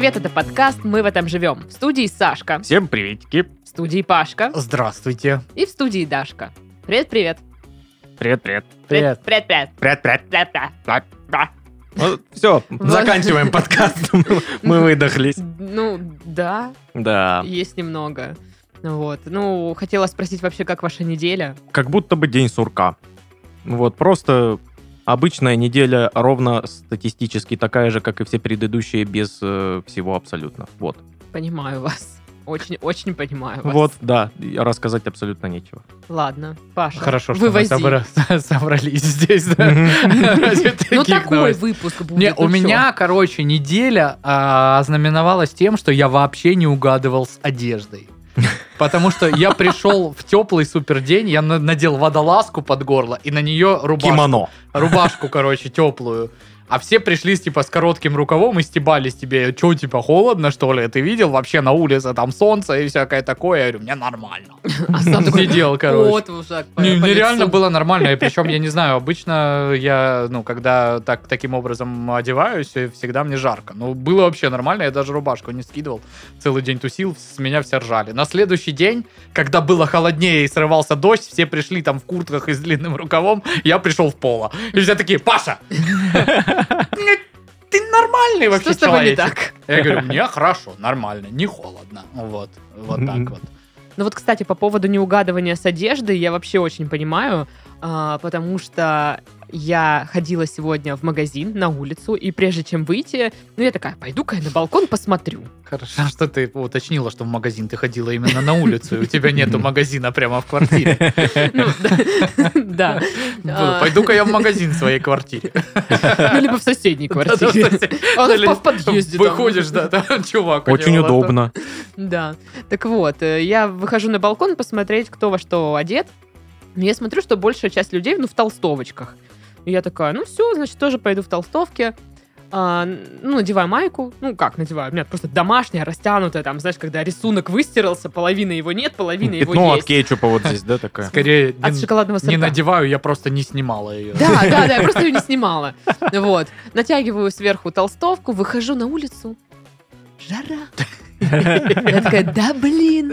привет, это подкаст «Мы в этом живем». В студии Сашка, Всем приветики. в студии Пашка Здравствуйте. и в студии Дашка. Привет-привет. Привет, привет. Привет. Привет-привет. Привет, привет. Привет-привет. все, заканчиваем подкаст. Мы- Мы выдохлись. Ну, да, Да. есть немного. Вот. Ну, хотела спросить вообще, как ваша неделя? Как будто бы день сурка. Вот, просто обычная неделя ровно статистически такая же, как и все предыдущие, без э, всего абсолютно. Вот. Понимаю вас. Очень-очень понимаю вас. Вот, да, рассказать абсолютно нечего. Ладно, Паша, Хорошо, что мы вывози. собра- собрались здесь. да. Ну, такой выпуск будет. Не, ну у меня, короче, неделя а, ознаменовалась тем, что я вообще не угадывал с одеждой. Потому что я пришел в теплый супер день, я на- надел водолазку под горло и на нее рубашку. Кимоно. рубашку, короче, теплую. А все пришли типа, с коротким рукавом и стебались тебе. Че, типа, холодно, что ли? Ты видел? Вообще на улице там солнце и всякое такое. Я говорю, мне нормально. А сам Сидел, короче. вот уже по- Не, по нереально лицу. было нормально. Причем, я не знаю, обычно я, ну, когда так, таким образом одеваюсь, всегда мне жарко. Ну, было вообще нормально, я даже рубашку не скидывал. Целый день тусил, с меня все ржали. На следующий день, когда было холоднее и срывался дождь, все пришли там в куртках и с длинным рукавом, я пришел в поло. И все такие, Паша, ты нормальный вообще Что с тобой не человечек». так? Я говорю, мне хорошо, нормально, не холодно. Вот, вот так вот. Ну вот, кстати, по поводу неугадывания с одеждой, я вообще очень понимаю, а, потому что я ходила сегодня в магазин на улицу, и прежде чем выйти, ну я такая, пойду-ка я на балкон посмотрю. Хорошо, что ты уточнила, что в магазин ты ходила именно на улицу, и у тебя нету магазина прямо в квартире. Ну, да. А, Пойду-ка я в магазин в своей квартире. Ну, либо в соседней квартире. А он Или в подъезде. Выходишь, да, там чувак. Очень удобно. Да. Так вот, э, я выхожу на балкон посмотреть, кто во что одет. Я смотрю, что большая часть людей, ну, в толстовочках. И я такая, ну все, значит, тоже пойду в толстовке. А, ну, надеваю майку. Ну, как надеваю? У меня просто домашняя, растянутая, там, знаешь, когда рисунок выстирался, половины его нет, половина его Пятно от есть. кетчупа вот здесь, да, такая? Скорее, От не- шоколадного не сырка. надеваю, я просто не снимала ее. Да, да, да, я просто ее не снимала. Вот. Натягиваю сверху толстовку, выхожу на улицу. Жара. Я такая, да блин.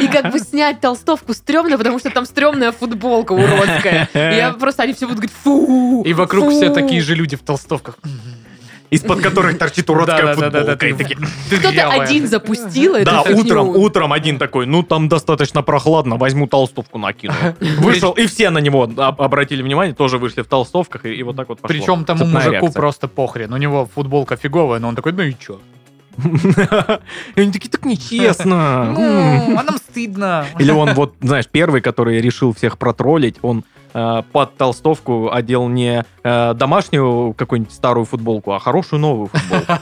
И как бы снять толстовку стрёмно, потому что там стрёмная футболка уродская. И я просто, они все будут говорить, фу. И вокруг фу». все такие же люди в толстовках. Из-под которых торчит уродская футболка. Кто-то один запустил эту Да, утром, утром один такой, ну там достаточно прохладно, возьму толстовку накину. Вышел, и все на него об- обратили внимание, тоже вышли в толстовках, и, вот так вот пошло. Причем тому мужику просто похрен. У него футболка фиговая, но он такой, ну и чё? И они такие, так нечестно. Ну, а нам стыдно. Или он вот, знаешь, первый, который решил всех протроллить, он э, под толстовку одел не э, домашнюю какую-нибудь старую футболку, а хорошую новую футболку.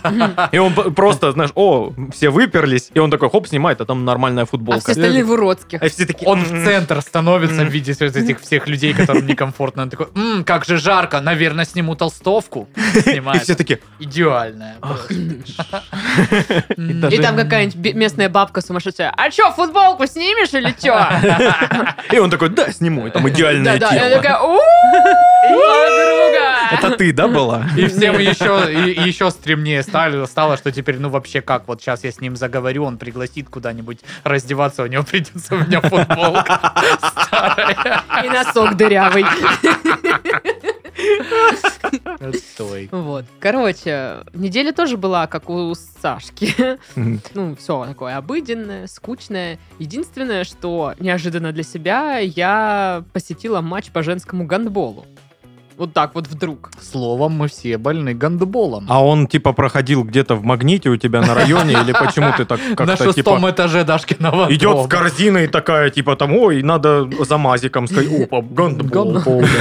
И он просто, знаешь, о, все выперлись, и он такой, хоп, снимает, а там нормальная А футболка. все остальные в уродских. А все такие, Он в «М-м». центр становится в виде этих всех людей, которым некомфортно. Он такой, «М, как же жарко, наверное, сниму толстовку. И все такие, Идеальная. И там какая-нибудь местная бабка сумасшедшая. А чё, футболку снимешь или чё? и он такой, да, сниму, и там идеальное Да-да, я такая, подруга. Это ты, да, была? И всем еще, и, и еще стремнее стало, стало, что теперь, ну вообще как, вот сейчас я с ним заговорю, он пригласит куда-нибудь раздеваться, у него придется у меня футболка старая. И носок дырявый. Отстой. Вот. Короче, неделя тоже была, как у Сашки. Ну, все такое обыденное, скучное. Единственное, что неожиданно для себя, я посетила матч по женскому гандболу. Вот так вот вдруг. Словом, мы все больны гандболом. А он, типа, проходил где-то в магните у тебя на районе, или почему ты так На как-то, шестом типа, этаже Дашкиного идет дома. с корзиной такая, типа, там, ой, надо за мазиком сказать, опа, гандбол.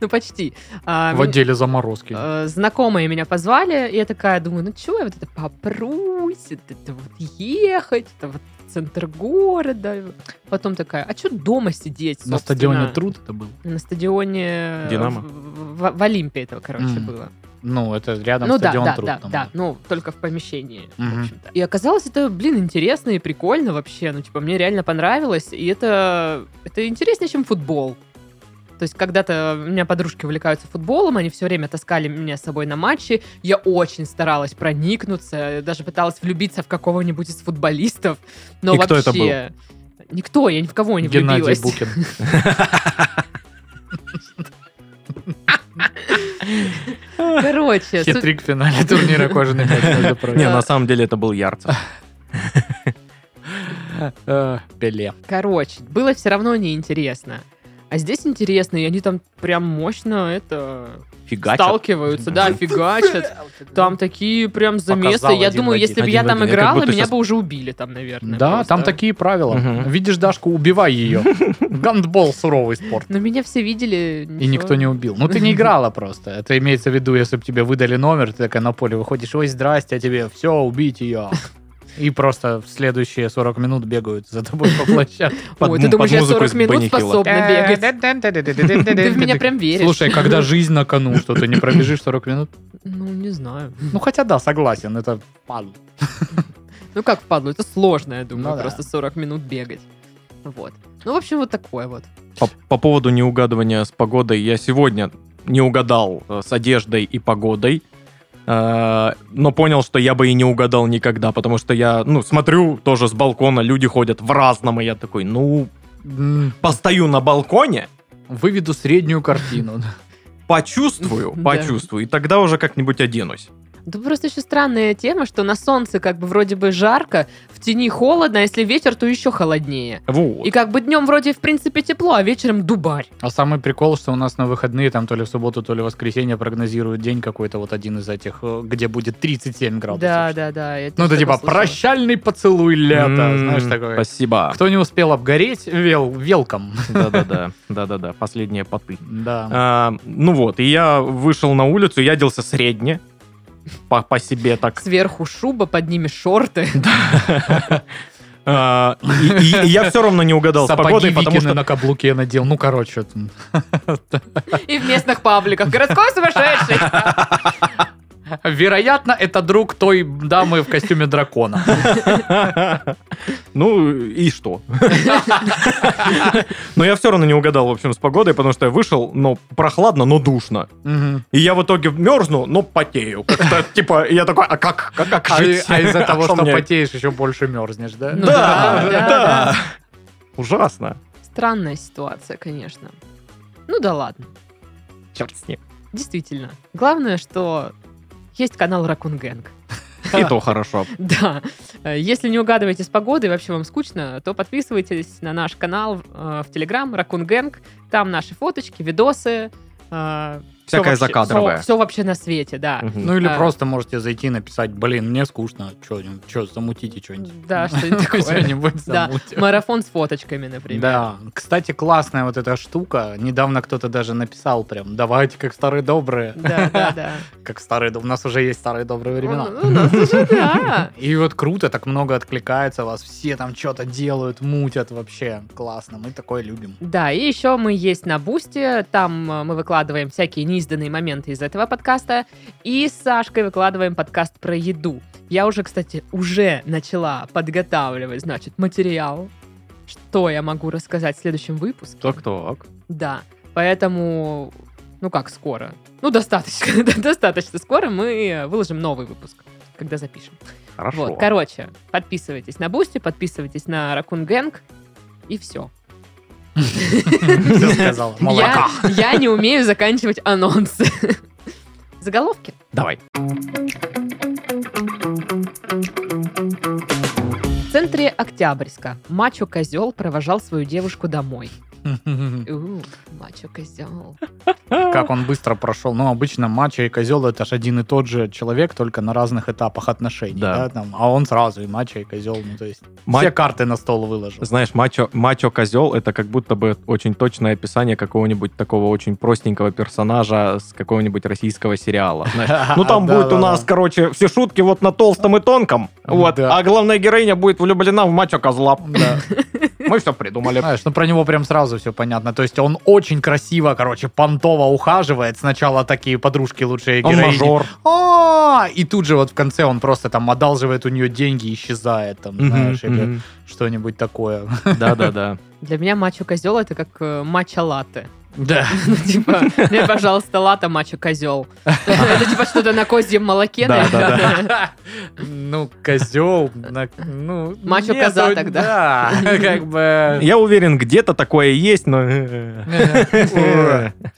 Ну, почти. А, В отделе заморозки. э, знакомые меня позвали, и я такая думаю, ну что я вот это попрусь, это вот ехать, это вот центр города. Потом такая, а что дома сидеть, На собственно? стадионе Труд это был? На стадионе... «Динамо»? В, в- в Олимпе этого, короче, Мгм. было. Ну, это рядом ну да, стадион да, Труд. да, там да, был. ну только в помещении, в Мгм. общем-то. И оказалось это, блин, интересно и прикольно вообще, ну типа мне реально понравилось, и это, это интереснее, чем футбол. То есть когда-то у меня подружки увлекаются футболом, они все время таскали меня с собой на матчи. Я очень старалась проникнуться, даже пыталась влюбиться в какого-нибудь из футболистов. Но И кто вообще... это Никто, я ни в кого не Геннадий влюбилась. Букин. Короче, Хитрик в финале турнира кожаный мяч. Не, на самом деле это был Ярцев. Э, Пеле. короче, было все равно неинтересно. А здесь интересно, и они там прям мощно это Фигачат. сталкиваются, да, фигачат. Там такие прям замесы. Я один думаю, один. если бы я там один. Играла, меня бы уже убили там, наверное. Да, просто. там такие правила. Видишь Дашку, убивай ее. Гандбол суровый спорт. Но меня все видели. И никто не убил. Ну, ты не играла просто. Это имеется в виду, если бы тебе выдали номер, ты такая на поле выходишь, ой, здрасте, а тебе все, убить ее. И просто в следующие 40 минут бегают за тобой по площадке. Ой, ты думаешь, я музыку 40 из минут способна бегать? Ты в меня прям веришь. Слушай, когда жизнь на кону, что ты не пробежишь 40 минут? Ну, не знаю. Ну, хотя да, согласен, это падл. Ну, как впадло, это сложно, я думаю, Ну да. просто 40 минут бегать. Вот. Ну, в общем, вот такое вот. По, по поводу неугадывания с погодой, я сегодня не угадал э, с одеждой и погодой, э, но понял, что я бы и не угадал никогда, потому что я, ну, смотрю тоже с балкона, люди ходят в разном, и я такой, ну, постою на балконе, Выведу среднюю картину. почувствую, почувствую, и тогда уже как-нибудь оденусь. Да просто еще странная тема, что на солнце как бы вроде бы жарко, в тени холодно, а если ветер, то еще холоднее. Вот. И как бы днем вроде в принципе тепло, а вечером дубарь. А самый прикол, что у нас на выходные, там то ли в субботу, то ли в воскресенье прогнозируют день какой-то, вот один из этих, э, где будет 37 градусов. Да, да, да. Ну, это типа слышала. прощальный поцелуй лета, М, знаешь, такое. Спасибо. Кто не успел обгореть, вел, велком. Да-да-да, да-да-да, последние поты. Да. А, ну вот, и я вышел на улицу, я оделся средне, по, по себе так. Сверху шуба, под ними шорты. А, и, и- и я все равно не угадал с погодой, потому что... на каблуке надел. Ну, короче. И в местных пабликах. Городской сумасшедший. Вероятно, это друг той дамы в костюме дракона. Ну и что? Но я все равно не угадал, в общем, с погодой, потому что я вышел, но прохладно, но душно. И я в итоге мерзну, но потею. Как-то, типа, я такой, а как, как, как А, жить? а из-за того, что потеешь, еще больше мерзнешь, да, да, да. Ужасно. Странная ситуация, конечно. Ну да ладно. Черт с ним. Действительно. Главное, что есть канал Ракун Гэнг. И то хорошо. Да. Э, Если не угадываете с погодой, вообще вам скучно, то подписывайтесь на наш канал э, в Телеграм Ракун Гэнг. Там наши фоточки, видосы. Всякое вообще- закадровое. Все вообще на свете, да. Мгм. Ну или А. просто можете зайти и написать, блин, мне скучно, что, замутите что-нибудь. Да, что-нибудь такое. Да, марафон с фоточками, например. Да, кстати, классная вот эта штука. Недавно кто-то даже написал прям, давайте как старые добрые. Да, да, да. Как старые добрые. У нас уже есть старые добрые времена. Ну, У нас уже, да. И вот круто, так много откликается вас, все там что-то делают, мутят вообще. Классно, мы такое любим. Да, и еще мы есть на Boosty, там э, мы выкладываем всякие неизданные моменты из этого подкаста, и с Сашкой выкладываем подкаст про еду. Я уже, кстати, уже начала подготавливать, значит, материал, что я могу рассказать в следующем выпуске. Так-так. Да, поэтому, ну как скоро? Ну, достаточно, достаточно скоро мы выложим новый выпуск, когда запишем. Хорошо. Вот, короче, подписывайтесь на Boosty, подписывайтесь на Raccoon Gang, и все. Все сказал. Я не умею заканчивать анонсы. Заголовки. Давай. В центре Октябрьска мачо-козел провожал свою девушку домой. У, мачо-козел. Как он быстро прошел. Ну, обычно мачо и козел это же один и тот же человек, только на разных этапах отношений. Да. Да. там, а он сразу и мачо, и козел. Ну, то есть Ма- все карты на стол выложил. Знаешь, мачо, мачо козел это как будто бы очень точное описание какого-нибудь такого очень простенького персонажа с какого-нибудь российского сериала. знаешь. Ну там будет у нас, короче, все шутки вот на толстом и тонком. Вот. А главная героиня будет влюблена в мачо козла. Мы все придумали. Знаешь, ну про него прям сразу все понятно. То есть он очень красиво, короче, понтово ухаживает. Сначала такие подружки лучшие Он героини. мажор. А, И тут же вот в конце он просто там одалживает у нее деньги и исчезает, там, знаешь, или что-нибудь такое. Да-да-да. Для меня мачо-козел это как э, матча-латте. Да. Ну, типа, мне, пожалуйста, лата мачо козел. Это типа что-то на козьем молоке, Да, наверное. Ну, козел, ну... Мачо коза тогда. Да, как бы... Я уверен, где-то такое есть, но...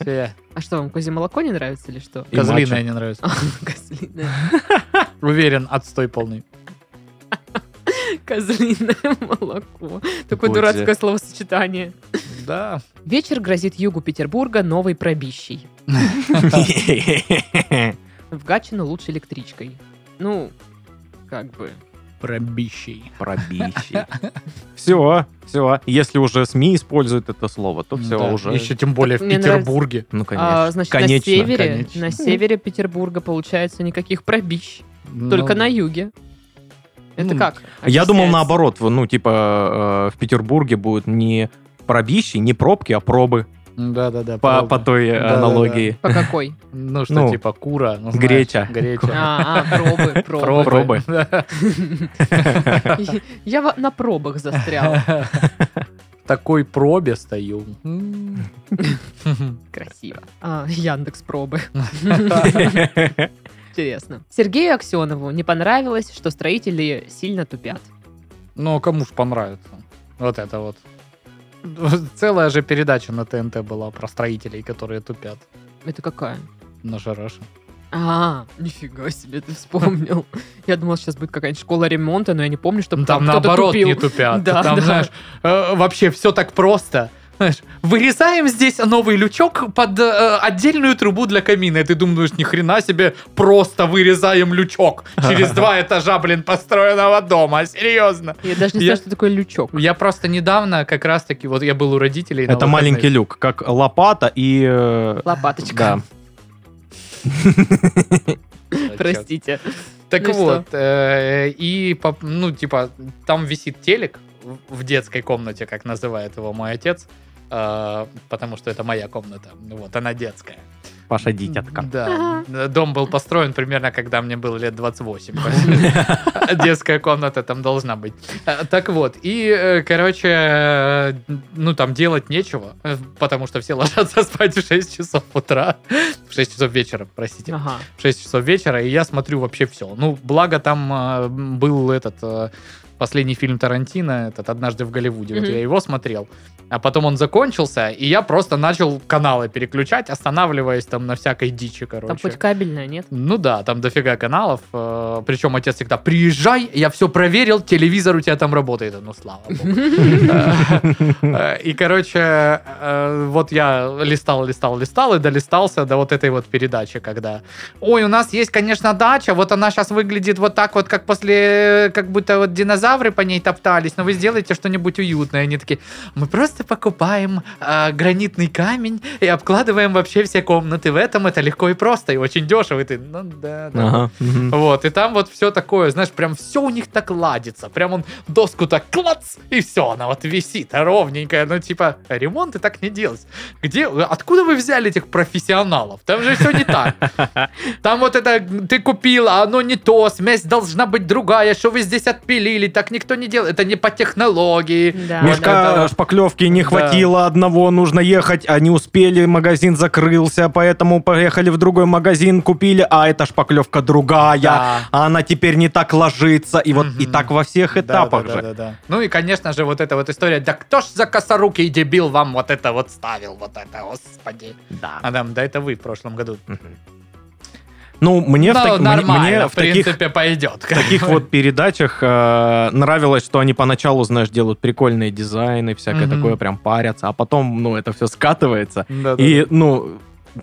Все. А что, вам козье молоко не нравится или что? Козлиное не нравится. Козлиное. Уверен, отстой полный. Козлиное молоко. Такое дурацкое словосочетание. Да. Вечер грозит югу Петербурга новой пробищей. В Гатчину лучше электричкой. Ну, как бы. Пробищей. Пробищий. Все, все. Если уже СМИ используют это слово, то все Да, уже. Еще тем более в нравится. Петербурге. Ну, конечно. А, значит, конечно. на севере, конечно. на севере Петербурга получается никаких пробищ. Только Ну, на юге. Это Ну, как? Я думал наоборот, ну, типа, э, в Петербурге будут не пробищи, не пробки, а пробы. Да-да-да. По, правда. по той э, Да-да-да. аналогии. По какой? Ну, что, Ну, типа кура. ну, знаешь, греча. Греча. А, а, пробы, пробы. Пробы. Да. Я на пробах застрял. В такой пробе стою. Красиво. А, Яндекс пробы. Интересно. Сергею Аксенову не понравилось, что строители сильно тупят. Ну, кому ж понравится. Вот это вот. Целая же передача на ТНТ была про строителей, которые тупят Это какая? на Шараше. А, нифига себе, ты вспомнил. Я думал, сейчас будет какая-нибудь школа ремонта, но я не помню, чтобы Там, там, наоборот тупил. не тупят. Да, Там, да. знаешь, э, вообще все так просто. Знаешь, вырезаем здесь новый лючок под э, отдельную трубу для камина. И ты думаешь, ни хрена себе, просто вырезаем лючок через два этажа, блин, построенного дома. Серьезно. Я даже не знаю, что такое лючок. Я просто недавно как раз-таки, вот я был у родителей. Это маленький люк, как лопата и... э, Лопаточка. Да. Простите. Так Ну вот, э, и, ну, типа, там висит телек в- детской комнате, как называет его мой отец, потому что это моя комната, вот, она детская. Паша дитятка. Да, дом был построен примерно, когда мне было лет 28. Детская комната там должна быть. Э, Так вот, и, э, короче, э, ну, там делать нечего, э, потому что все ложатся спать в 6 часов утра, в 6 часов вечера, простите. Ага. в 6 часов вечера, и я смотрю вообще все. Ну, благо там был этот последний фильм Тарантино, этот «Однажды в Голливуде», вот Мгм. я его смотрел. А потом он закончился, и я просто начал каналы переключать, останавливаясь там на всякой дичи, короче. Там хоть кабельная, нет? Ну да, там дофига каналов. э, Причем отец всегда, приезжай, я все проверил, телевизор у тебя там работает. Ну, слава богу. Э, И, короче, э, вот я листал, листал, листал и долистался до вот этой вот передачи, когда ой, у нас есть, конечно, дача, вот она сейчас выглядит вот так вот, как после, как будто вот динозавры по ней топтались, но вы сделаете что-нибудь уютное. Они такие, мы просто покупаем а, гранитный камень и обкладываем вообще все комнаты в этом, это легко и просто, и очень дешево. И ты, ну да, да. Ага. Вот, и там вот все такое, знаешь, прям все у них так ладится. Прям он доску так клац, и все, она вот висит ровненькая. Ну, типа, ремонты так не делать. Где, откуда вы взяли этих профессионалов? Там же все не так. Там вот это ты купил, а оно не то, смесь должна быть другая, что вы здесь отпилили, так никто не делает. Это не по технологии. Да. Мешка это- шпаклевки не Да. хватило одного, нужно ехать, а не успели, магазин закрылся, поэтому поехали в другой магазин, купили, а эта шпаклевка другая, Да. а она теперь не так ложится, и вот и Мгм. так во всех Да, этапах да, же. да, да, да. Ну и, конечно же, вот эта вот история, да кто ж за косорукий дебил вам вот это вот ставил, вот это, господи. Да. Адам, да это вы в прошлом году. Мгм. Ну, мне, в, Ну, так- мне- нормально, мне в, в таких, принципе, пойдет. в таких вот передачах э, нравилось, что они поначалу, знаешь, делают прикольные дизайны, всякое Мгм. такое, прям парятся, а потом, ну, это все скатывается. Да-да. И, ну,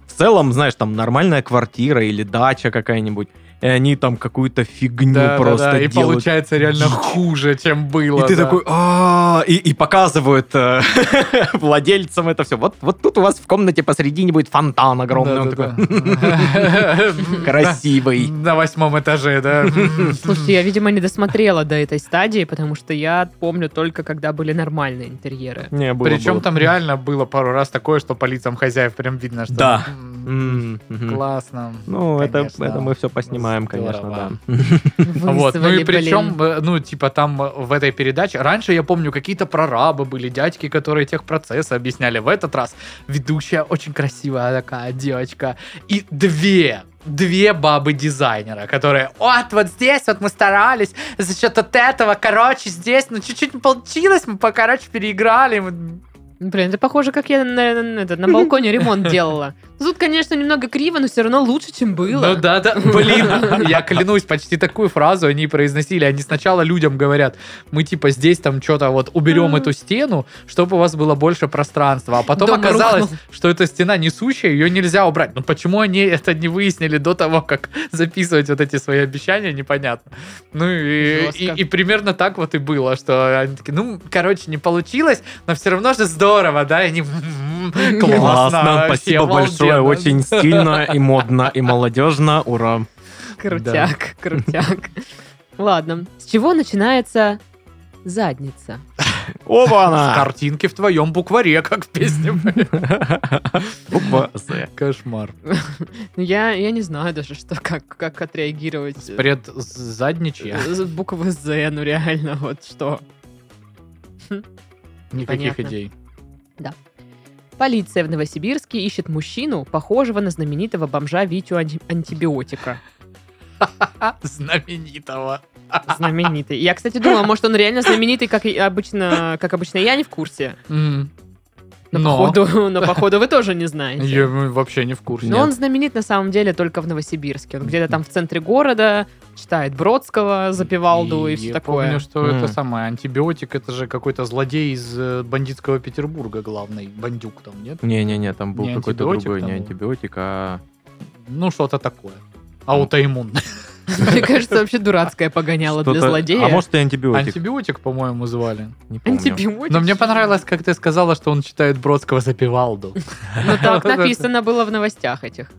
в целом, знаешь, там нормальная квартира или дача какая-нибудь, и они там какую-то фигню Да, да, просто да, и делают. получается реально хуже, чем было. И ты да. такой, «А-а-а», и, и показывают э, владельцам это все. Вот, вот тут у вас в комнате посередине будет фонтан огромный. Он такой, Да-да-да. красивый. На восьмом этаже, да. Слушайте, я, видимо, не досмотрела до этой стадии, потому что я помню только, когда были нормальные интерьеры. Не, было, Причем было. там реально было пару раз такое, что по лицам хозяев прям видно, что... Да. Классно. Ну, это, Конечно. это мы все поснимаем, конечно, Здорово. да. Вот, ну и причем, э, ну, типа там э, в этой передаче, раньше я помню, какие-то прорабы были, дядьки, которые техпроцессы объясняли. В этот раз ведущая очень красивая такая девочка. И две две бабы-дизайнера, которые, вот, вот здесь вот мы старались за счет от этого, короче, здесь, ну, чуть-чуть не получилось, мы, по- короче, переиграли. мы- Блин, это похоже, как я на, на- это, на балконе ремонт делала. Тут, конечно, немного криво, но все равно лучше, чем было. Ну да, да. Блин, я клянусь, почти такую фразу они произносили. Они сначала людям говорят, мы типа здесь там что-то вот уберем эту стену, чтобы у вас было больше пространства. А потом Дом оказалось, рухнул. что эта стена несущая, ее нельзя убрать. Ну почему они это не выяснили до того, как записывать вот эти свои обещания, непонятно. Ну и, и- и примерно так вот и было, что они такие, ну, короче, не получилось, но все равно же здорово, да? И они, «М-м-м, классно, Классно, спасибо большое, обалденно». очень стильно и модно и молодежно, ура. Крутяк, крутяк. Ладно, с чего начинается задница? Оба-на! Картинки в твоем букваре, как в песне. Буква З. Кошмар. Ну, я, я не знаю даже, что, как, как отреагировать. Пред задничья. Э, Буквы З, ну реально, вот что. Никаких Понятно. идей. Полиция в Новосибирске ищет мужчину, похожего на знаменитого бомжа Витю Анти- Антибиотика. Знаменитого. Знаменитый. Я, кстати, думала, может, он реально знаменитый, как и обычно, как обычно я не в курсе. Но, Но. походу, но, походу, вы тоже не знаете. Я вообще не в курсе. Но он знаменит на самом деле только в Новосибирске. Он где-то там в центре города читает Бродского, запивалду и, все я такое. помню, что М. это самое, антибиотик, это же какой-то злодей из э, бандитского Петербурга главный, бандюк там, нет? Не-не-не, там был Не какой-то другой, там не антибиотик, а... Ну, что-то такое. Аутоиммун. Мне кажется, вообще дурацкое погоняло для злодея. А может и антибиотик, Антибиотик, по-моему, звали. не помню. Антибиотик. Но мне понравилось, как ты сказала, что он читает Бродского запивалду. Ну так написано было в новостях этих.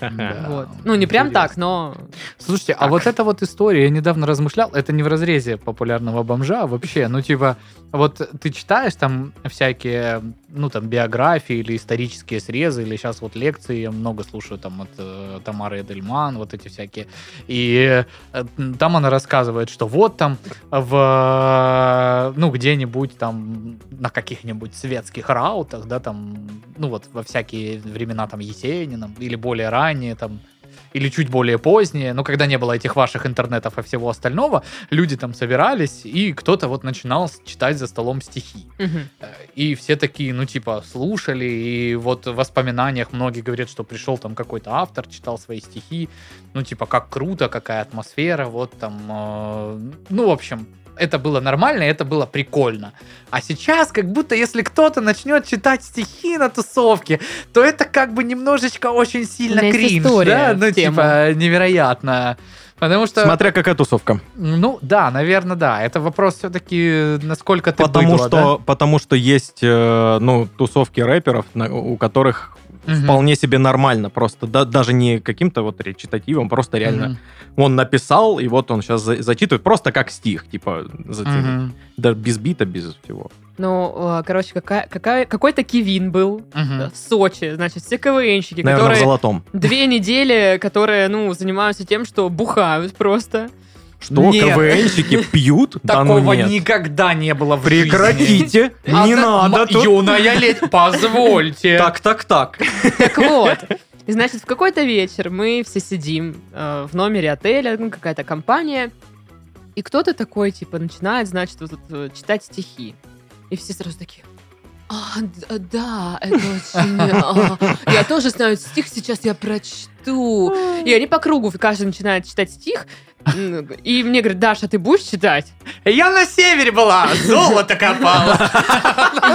Да. Вот. Ну не прям Интересно. так, но... Слушайте, а Так. вот эта вот история, я недавно размышлял, это не в разрезе популярного бомжа а вообще, ну типа, вот ты читаешь там всякие, ну там биографии или исторические срезы, или сейчас вот лекции, я много слушаю там от э, Тамары Эдельман, вот эти всякие, и э, там она рассказывает, что вот там в, ну где-нибудь там на каких-нибудь светских раутах, да, там, ну вот во всякие времена там Есенина или более ранее там или чуть более позднее, но когда не было этих ваших интернетов и всего остального, люди там собирались, и кто-то вот начинал читать за столом стихи. Э, И все такие, ну, типа, слушали, и вот в воспоминаниях многие говорят, что пришел там какой-то автор, читал свои стихи, ну, типа, как круто, какая атмосфера, вот там, э, ну, в общем, это было нормально, и это было прикольно. А сейчас, как будто, если кто-то начнет читать стихи на тусовке, то это как бы немножечко очень сильно кринж, история да? Ну, тему. типа, невероятно. Потому что, Смотря какая тусовка. ну, да, наверное, да. Это вопрос все-таки, насколько ты Потому быдло, да? что, потому что есть, э, ну, тусовки рэперов, у которых Мгм. вполне себе нормально, просто да- даже не каким-то вот речитативом, просто реально Мгм. он написал, и вот он сейчас зачитывает просто как стих, типа, заценить. Мгм. Да без бита, без всего. Ну, э, короче, какая, какая, какой-то Кивин был Мгм. э, в Сочи, значит, все КВНщики, Наверное, в которые золотом. две недели, которые, ну, занимаются тем, что бухают просто. Что, Нет. КВНщики пьют? Да ну Такого нет. никогда не было в жизни. Прекратите, А не да- надо тут. Юная леди, позвольте. Так, так, так. Так вот. И, значит, в какой-то вечер мы все сидим э, в номере отеля, ну, какая-то компания, и кто-то такой, типа, начинает, значит, вот, э, читать стихи. И все сразу такие, а, д- да, это очень... а, я тоже знаю стих, сейчас я прочту. И они по кругу, каждый начинает читать стих, и мне говорят, Даша, ты будешь читать? Я на севере была, золото копала.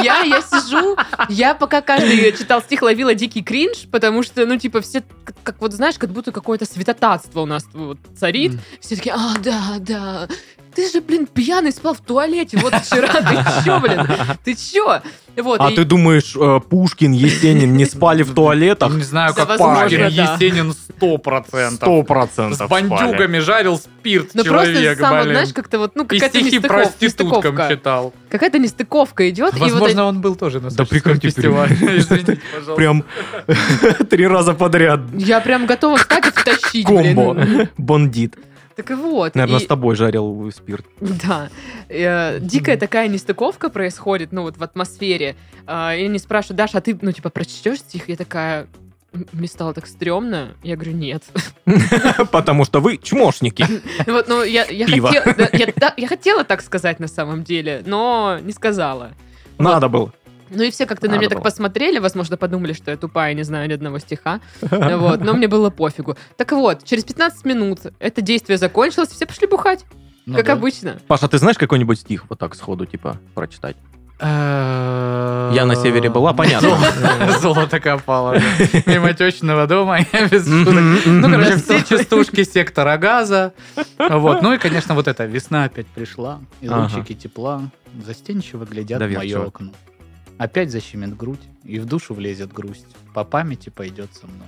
Я, я сижу, я пока каждый читал стих, ловила дикий кринж, потому что, ну, типа, все, как, как вот, знаешь, как будто какое-то святотатство у нас вот царит. Все такие, а, да, да, ты же, блин, пьяный спал в туалете вот вчера, ты чё, блин, ты чё? Вот, А и- ты думаешь, э, Пушкин, Есенин не спали в туалетах? Не знаю, как Пушкин. Есенин сто процентов. Сто С процентов бандюгами жарил спирт Ну просто сам, знаешь, как-то вот, ну, И какая-то проституткам нестыковка. читал. Какая-то нестыковка идет. Возможно, он был тоже на Да фестивале. Извините, пожалуйста. Прям три раза подряд. Я прям готова встать и втащить, блин. Комбо. Бондит. Так и вот. Наверное, и- с тобой жарил спирт. Да. Э, Дикая такая нестыковка происходит, ну, вот в атмосфере. А, И они спрашивают, Даша, а ты, ну, типа, прочтешь стих? Я такая, «М, мне стало так стрёмно. Я говорю, нет. Потому что вы чмошники. Вот, ну, я, хотела, я хотела так сказать на самом деле, но не сказала. Надо было. Ну и все как-то на меня так посмотрели, возможно, подумали, что я тупая, не знаю ни одного стиха. Вот, но мне было пофигу. Так вот, через 15 минут это действие закончилось, все пошли бухать, Ну как да. обычно. Паша, ты знаешь какой-нибудь стих вот так сходу, типа, прочитать? Я на севере была, понятно. Золото копало. Мимо течного дома, я без шуток. Ну, короче, все частушки сектора газа. Вот. Ну и, конечно, вот это «Весна опять пришла», и лучики тепла застенчиво глядят в мое окно. Опять защемит грудь, и в душу влезет грусть. По памяти пойдет со мной.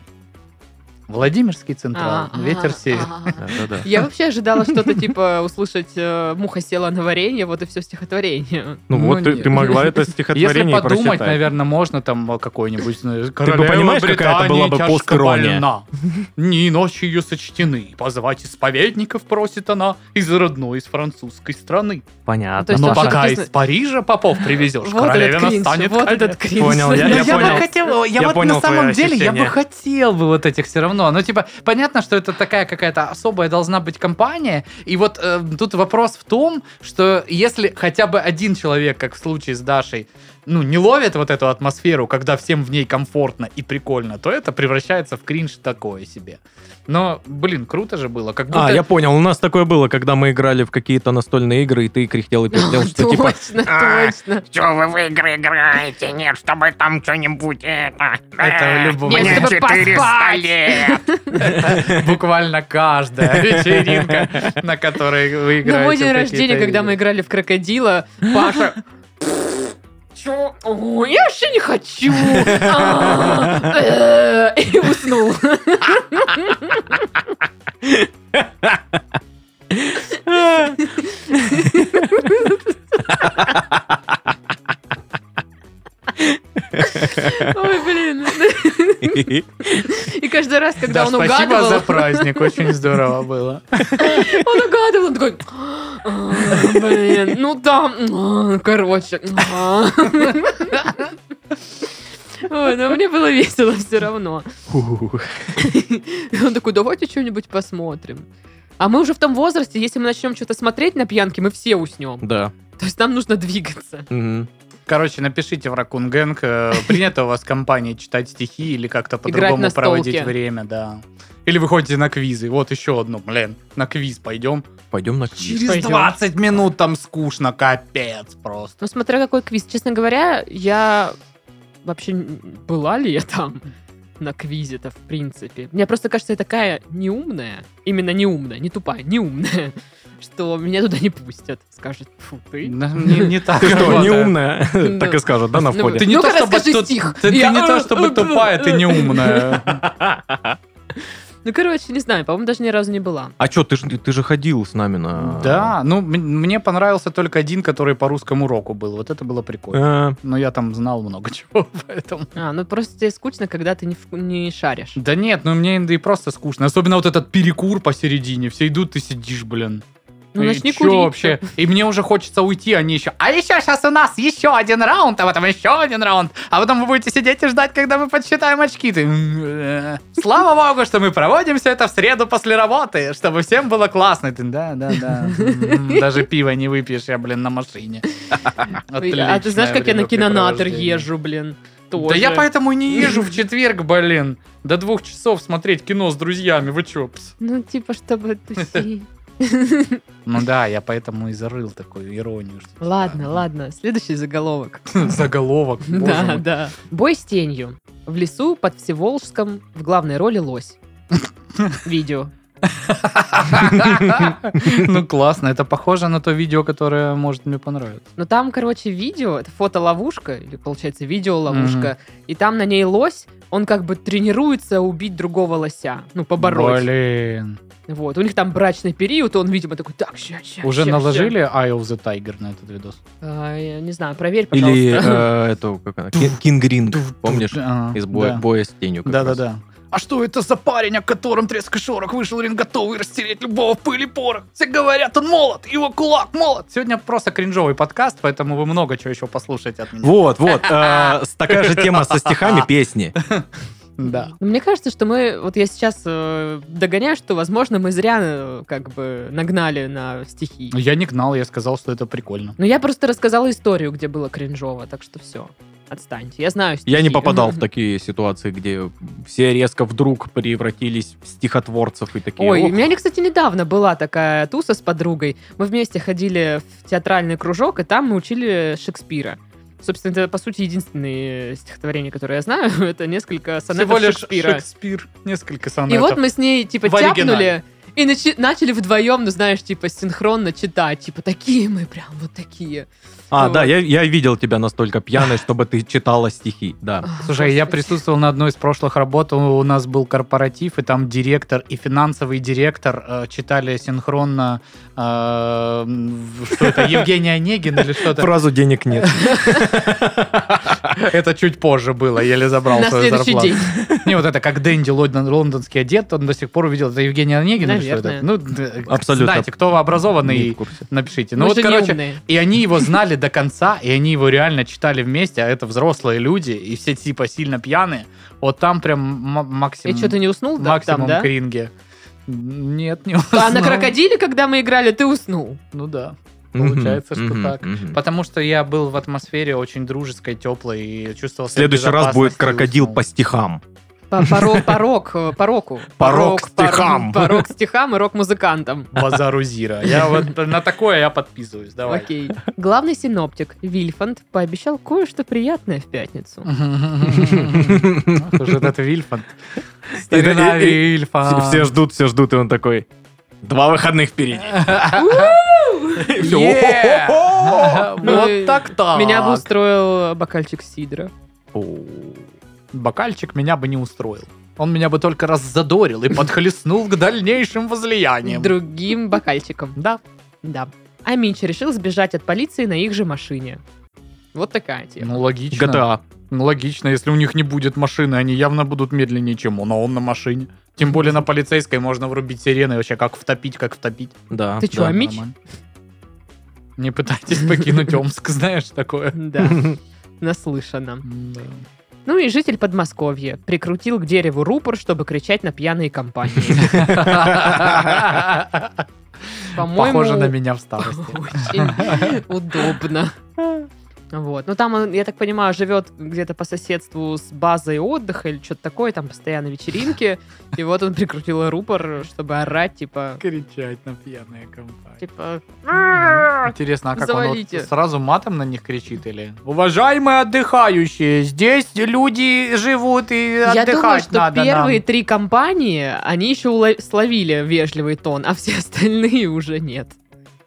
Владимирский Централ, А, ветер а, север. а. Да-да-да. Я вообще ожидала что-то типа услышать э, «Муха села на варенье», вот и все стихотворение. Ну Ну, вот ты нет. ты могла это Если стихотворение подумать, прочитать. наверное, можно там какой-нибудь... Ты бы понимаешь, какая это была бы постирония? И ночи ее сочтены. Позвать исповедников просит она из родной, из французской страны. Понятно. То есть Но там пока из Парижа попов привезешь, Вот королевина этот кринж, станет вот этот кринж. Понял, я- Ну, я бы понял. хотел, я, Я вот понял на самом деле, я бы хотел бы вот этих все равно. Ну, типа, понятно, что это такая какая-то особая должна быть компания. И вот э, тут вопрос в том, что если хотя бы один человек, как в случае с Дашей, ну, не ловит вот эту атмосферу, когда всем в ней комфортно и прикольно, то это превращается в кринж такое себе. Но, блин, круто же было. Как будто... А, я понял. У нас такое было, когда мы играли в какие-то настольные игры, и ты кряхтел и пиздел, что типа... Точно, «А, точно. Что вы в игры играете? Нет, чтобы там что-нибудь это... Это э. Нет, Мне чтобы 400 поспать. лет. Буквально каждая вечеринка, на которой вы играете. На мой день рождения, когда мы играли в крокодила, Паша... Чё? Ой, я вообще не хочу. А, э, И уснул. Ой, блин. И каждый раз, когда Да, он спасибо угадывал, за праздник, очень здорово было. он угадывал, он такой, «А, блин, ну да, а, короче. а». Ой, но мне было весело все равно. Он такой, давайте что-нибудь посмотрим. А мы уже в том возрасте, если мы начнем что-то смотреть на пьянке, мы все уснем. Да. То есть нам нужно двигаться. Мгм. Короче, напишите в Ракун Гэнг, э, принято у вас в компании читать стихи или как-то по-другому проводить время, да. Или вы ходите на квизы. Вот еще одно, блин, на квиз пойдем. Пойдем на квиз. Через Пойдем. 20 минут там скучно, капец просто. Ну, смотря какой квиз. Честно говоря, я вообще была ли я там на квизе-то, в принципе. Мне просто кажется, я такая неумная, именно неумная, не тупая, неумная, что меня туда не пустят. Скажут, фу, ты. Да, Не, не так. Ты что, работает. неумная? Так и скажут, да, на Ну, входе? Ты не Ну-ка, то, чтобы стих. ты- не то, чтобы тупая, ты неумная. Ну, короче, не знаю, по-моему, даже ни разу не была. А что, ты же ты же ходил с нами на... Да, ну м- мне понравился только один, который по русскому уроку был. Вот это было прикольно. Э, Но я там знал много чего, поэтому... А, ну просто тебе скучно, когда ты не, в- не шаришь. Да нет, ну мне и просто скучно. Особенно вот этот перекур посередине. Все идут, ты сидишь, блин. Ну, И начни курить. вообще? И мне уже хочется уйти, они еще... А еще сейчас у нас еще один раунд, а потом еще один раунд. А потом вы будете сидеть и ждать, когда мы подсчитаем очки. Ты... «М-э-э». Слава богу, что мы проводим все это в среду после работы, чтобы всем было классно. Ты, да, да, да. Даже пиво не выпьешь, я, блин, на машине. а ты знаешь, как я на кинонатор езжу, блин? Тоже. Да я поэтому и не езжу в четверг, блин. До двух часов смотреть кино с друзьями. Вы чё? пс? Ну, типа, чтобы тусить. Ну да, я поэтому и зарыл такую иронию. что типа, Ладно, ладно. Следующий заголовок. Заголовок. Да, да. Бой с тенью. В лесу под Всеволжском в главной роли лось. Видео. Ну, классно. Это похоже на то видео, которое может мне понравиться. Но там, короче, видео, это фотоловушка, или, получается, видеоловушка, и там на ней лось, он как бы тренируется убить другого лося, ну, побороть. Блин. Вот, у них там брачный период, и он, видимо, такой, так, ща, ща, Уже ща, наложили Eye of the Tiger на этот видос? ща». А, я не знаю, проверь, пожалуйста. Или э, эту, как она, Кин- Кинг Ринг, помнишь? Ага, Из боя, да. боя с тенью. Да-да-да. А что это за парень, о котором треск и шорох вышел ринг готовый растереть любого в пыль и порох? Все говорят, он молод, его кулак молод. Сегодня просто кринжовый подкаст, поэтому вы много чего еще послушаете от меня. Вот, вот. э, Такая же тема со стихами песни. Да. Ну, Мне кажется, что мы, вот я сейчас э, догоняю, что, возможно, мы зря э, как бы нагнали на стихи. Я не гнал, я сказал, что это прикольно. Но я просто рассказала историю, где было кринжово, так что все, отстаньте. Я знаю стихи. Я не попадал в такие ситуации, где все резко вдруг превратились в стихотворцев и такие. Ой, «Ох, у меня, кстати, недавно была такая туса с подругой. Мы вместе ходили в театральный кружок, и там мы учили Шекспира. Собственно, это, по сути, единственное стихотворение, которое я знаю. Это несколько сонетов Всего лишь Шекспира. Шекспир, несколько сонетов. И вот мы с ней, типа, В тяпнули и начи- начали вдвоем, ну, знаешь, типа, синхронно читать. Типа, такие мы прям, вот такие. А, Вот. да, я, я видел тебя настолько пьяной, чтобы ты читала стихи, да. Слушай, я присутствовал на одной из прошлых работ, у нас был корпоратив, и там директор и финансовый директор э, читали синхронно, э, м, что это, Евгений Онегин или что-то. Фразу денег нет. Это чуть позже было, еле забрал На свою следующий зарплату. день. Не, вот это как Дэнди Лондон, лондонский одет, он до сих пор увидел. Это Евгений Онегин или что это? Наверное. Ну, Абсолютно. Знаете, кто образованный, напишите. Ну вот, короче, и они его знали до конца, и они его реально читали вместе, а это взрослые люди, и все типа сильно пьяные. Вот там прям м- И максимум, что, ты не уснул да, максимум там, да? кринги. Нет, не А на уснул. крокодиле, когда мы играли, ты уснул. Ну да. Получается, Мгм, что мгм, так. мгм. Потому что я был в атмосфере очень дружеской, теплой и чувствовал В себя следующий раз будет крокодил уснул. по стихам. По- Порок, порок, э, пороку. Порок стихам. Порок стихам и рок-музыкантам. Базару Зира. Я вот на такое я подписываюсь. Давай. Окей. Главный синоптик Вильфанд пообещал кое-что приятное в пятницу. Ах уж этот Вильфанд. Старина Вильфанд. Все ждут, все ждут, и он такой. Два выходных впереди. Ну Вот так-то. Меня бы устроил бокальчик сидра. Бокальчик меня бы не устроил. Он меня бы только раззадорил и подхлестнул к дальнейшим возлияниям. Другим бокальчиком. Да. Да. А Мич решил сбежать от полиции на их же машине. Вот такая тема. Ну, логично. GTA. Ну, логично, если у них не будет машины, они явно будут медленнее, чем он, а он на машине. Тем более на полицейской можно врубить сирены, и вообще как втопить, как втопить. Да. Ты да. а Мич? Нормально. Не пытайтесь покинуть Омск, знаешь, такое. Да, наслышано. Ну и житель Подмосковья прикрутил к дереву рупор, чтобы кричать на пьяные компании. По-моему, Похоже на меня в старости. очень удобно. Вот. Ну, там, он, я так понимаю, живет где-то по соседству с базой отдыха или что-то такое, там постоянно вечеринки. И вот он прикрутил рупор, чтобы орать, типа... Кричать на пьяные компании. Типа... Интересно, а как он вот сразу матом на них кричит или? Уважаемые отдыхающие, здесь люди живут и Я отдыхать думаю, что надо первые нам. три компании, они еще улов- словили вежливый тон, а все остальные уже нет.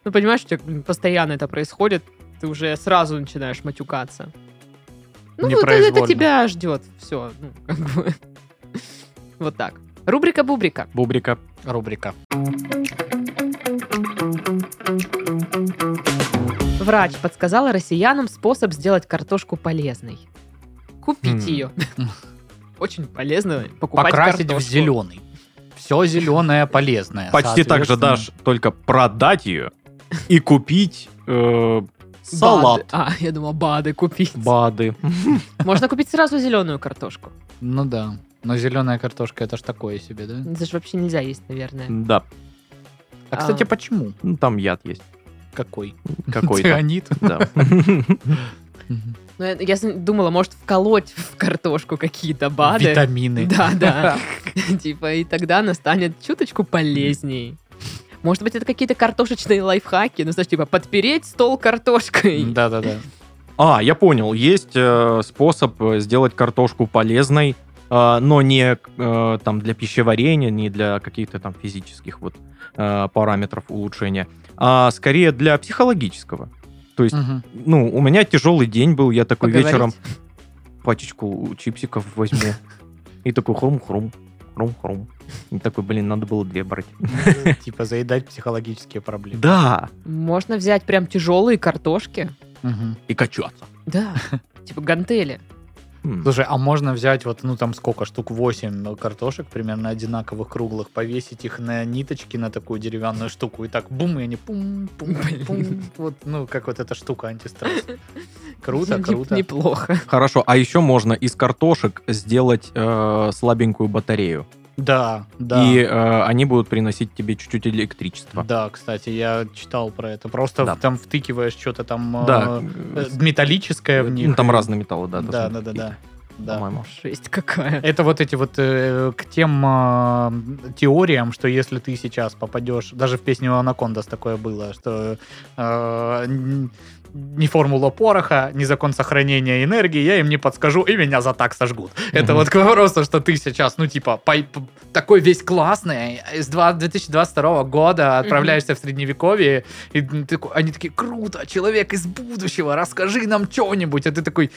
Ну, понимаешь, блин, постоянно это происходит, ты уже сразу начинаешь матюкаться. Ну, вот это, тебя ждет. Все, ну, как бы. Вот так. Рубрика-бубрика. Бубрика. Рубрика. Врач подсказала россиянам способ сделать картошку полезной. Купить ее. Очень полезно покупать Покрасить в картошку. зеленый. Все зеленое полезное. Почти так же, Соответственно, Даш, только продать ее и купить э, салат. Бады. А, я думала, БАДы купить. Бады. Можно купить сразу зеленую картошку. Ну да. Но зеленая картошка это ж такое себе, да? Это же вообще нельзя есть, наверное. Да, А, кстати, А. почему? ну, там яд есть Какой? какой-то. Цианид. Да. Ну, я, я думала, может, вколоть в картошку какие-то БАДы. Витамины. Да, да. Типа, и тогда она станет чуточку полезней. Может быть, это какие-то картошечные лайфхаки, ну, знаешь, типа, подпереть стол картошкой. Да-да-да. А, я понял. Есть э, способ э, сделать картошку полезной а, но не э, там для пищеварения, не для каких-то там физических вот э, параметров улучшения, а скорее для психологического. То есть, Мгм. ну, у меня тяжелый день был, я такой Поговорить? вечером пачечку чипсиков возьму. И такой хрум-хрум, хрум-хрум. И такой, блин, надо было две брать. Типа заедать психологические проблемы. Да, Можно взять прям тяжелые картошки. И качаться. Да. Типа гантели. М. Слушай, а можно взять вот, ну там сколько, штук 8 картошек примерно одинаковых, круглых, повесить их на ниточки на такую деревянную штуку, и так бум, и они пум, пум, пум. Вот, ну, как вот эта штука антистресс. Круто, круто. Неплохо. Хорошо, а еще можно из картошек сделать э, слабенькую батарею. Да, да. И э, они будут приносить тебе чуть-чуть электричества. Да, кстати, я читал про это. Просто Да. в- там втыкиваешь что-то там Да. э, э, металлическое в них. Ну, там разные металлы, да. Да, да, да, да. Да. По-моему. Жесть какая. Это вот эти вот э, к тем э, теориям, что если ты сейчас попадешь, даже в песне у Анакондас такое было, что э, ни формула пороха, ни закон сохранения энергии, я им не подскажу, и меня за так сожгут. Это Мгм. вот к вопросу, что ты сейчас, ну, типа, пой- п- такой весь классный, два- 2022 года отправляешься в Средневековье, и ты они такие, круто, человек из будущего, расскажи нам что-нибудь. А ты такой,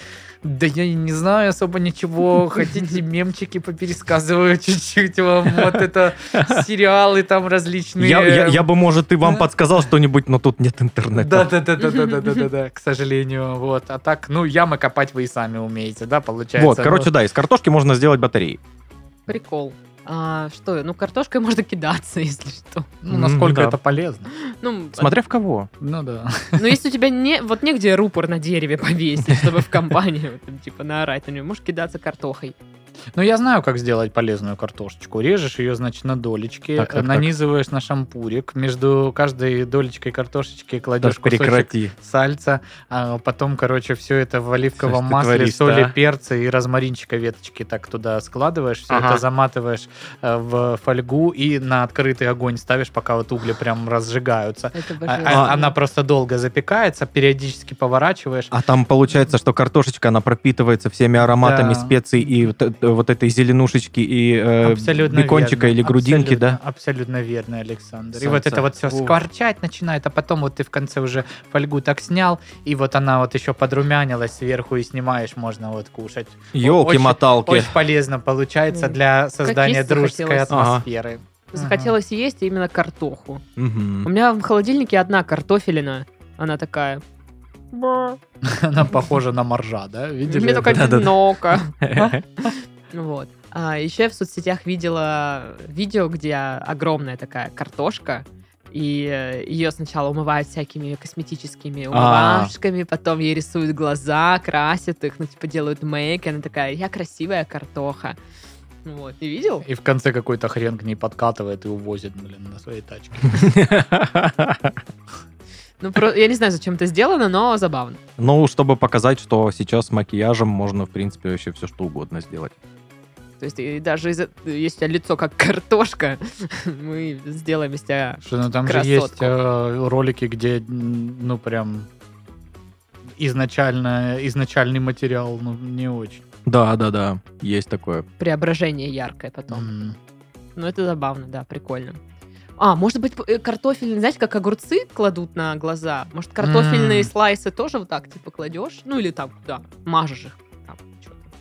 да я не знаю особо ничего, хотите мемчики попересказываю чуть-чуть вам, вот это сериалы там различные. Я, я, я бы, может, и вам подсказал что-нибудь, но тут нет интернета. Да, да, к сожалению. Вот. А так, ну, ямы копать вы и сами умеете, да, получается. Вот, короче, ну. да, из картошки можно сделать батареи. Прикол. А, что, ну, картошкой можно кидаться, если что. Ну, насколько да. это полезно. Ну, Смотря в кого. Ну, да. Но если у тебя не, вот негде рупор на дереве повесить, чтобы в компании, типа, наорать на него, можешь кидаться картохой. Ну, я знаю, как сделать полезную картошечку. Режешь ее, значит, на долечки, Так, так, так. нанизываешь на шампурик, между каждой долечкой картошечки кладешь Так, кусочек прекрати. сальца, а потом, короче, все это в оливковом ты масле, творишь-то, соли, а? перца и розмаринчика веточки так туда складываешь, все Ага. это заматываешь э, в фольгу и на открытый огонь ставишь, пока вот угли прям разжигаются. А- а- Она просто долго запекается, периодически поворачиваешь. А там получается, что картошечка, она пропитывается всеми ароматами Да. специй и вот, э- вот этой зеленушечки и э, Абсолютно бекончика верно. или грудинки, Абсолютно- да? Абсолютно верно, Александр. И Солнце. вот это вот все скворчать начинает, а потом вот ты в конце уже фольгу так снял, и вот она вот еще подрумянилась сверху, и снимаешь, можно вот кушать. Елки-моталки. Очень полезно получается для создания дружеской атмосферы. Захотелось есть именно картоху. Мгм. У меня в холодильнике одна картофелина. Она такая. «Ба». Она похожа на моржа, да? Видели? Мне только это? Вот. А еще я в соцсетях видела видео, где огромная такая картошка, и э, ее сначала умывают всякими косметическими умывашками, потом ей рисуют глаза, красят их, ну, типа, делают мейк, и она такая, я красивая картоха. Вот, ты видел? И в конце какой-то хрен к ней подкатывает и увозит, блин, на своей тачке. Ну, про- я не знаю, зачем это сделано, но забавно. Ну, чтобы показать, что сейчас с макияжем можно, в принципе, вообще все что угодно сделать. То есть, и даже из- если у тебя лицо как картошка, мы сделаем из тебя Что, ну там Красотку. же есть э, ролики, где, ну, прям изначально, изначальный материал, ну, не очень. Да, да, да, есть такое. преображение яркое потом. М. Ну, это забавно, да, прикольно. А, может быть, э, картофельные, знаете, как огурцы кладут на глаза? Может, картофельные М. слайсы тоже вот так, типа, кладешь? Ну, или там, куда? Мажешь их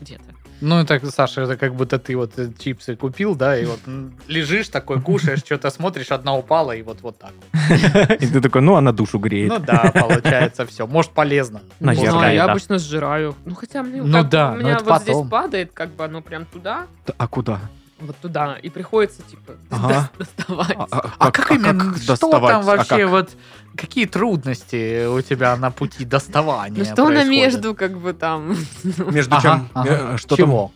где-то. Ну, так, Саша, это как будто ты вот э, чипсы купил, да, и вот лежишь такой, кушаешь, что-то смотришь, одна упала, и вот, вот так. вот. И ты такой, ну, она душу греет. Ну да, получается все. Может, полезно. Наверное, знаю, я да. обычно сжираю. Ну, хотя мне Ну да, у но меня вот здесь падает, как бы оно прям туда, А куда? Вот туда, и приходится, типа, Ага. доставать. А как именно, что доставать? там А вообще, как? вот, какие трудности у тебя на пути доставания Ну, что на происходят? между, как бы, там, Между Ага, чем? ага. э, Что там? Чего?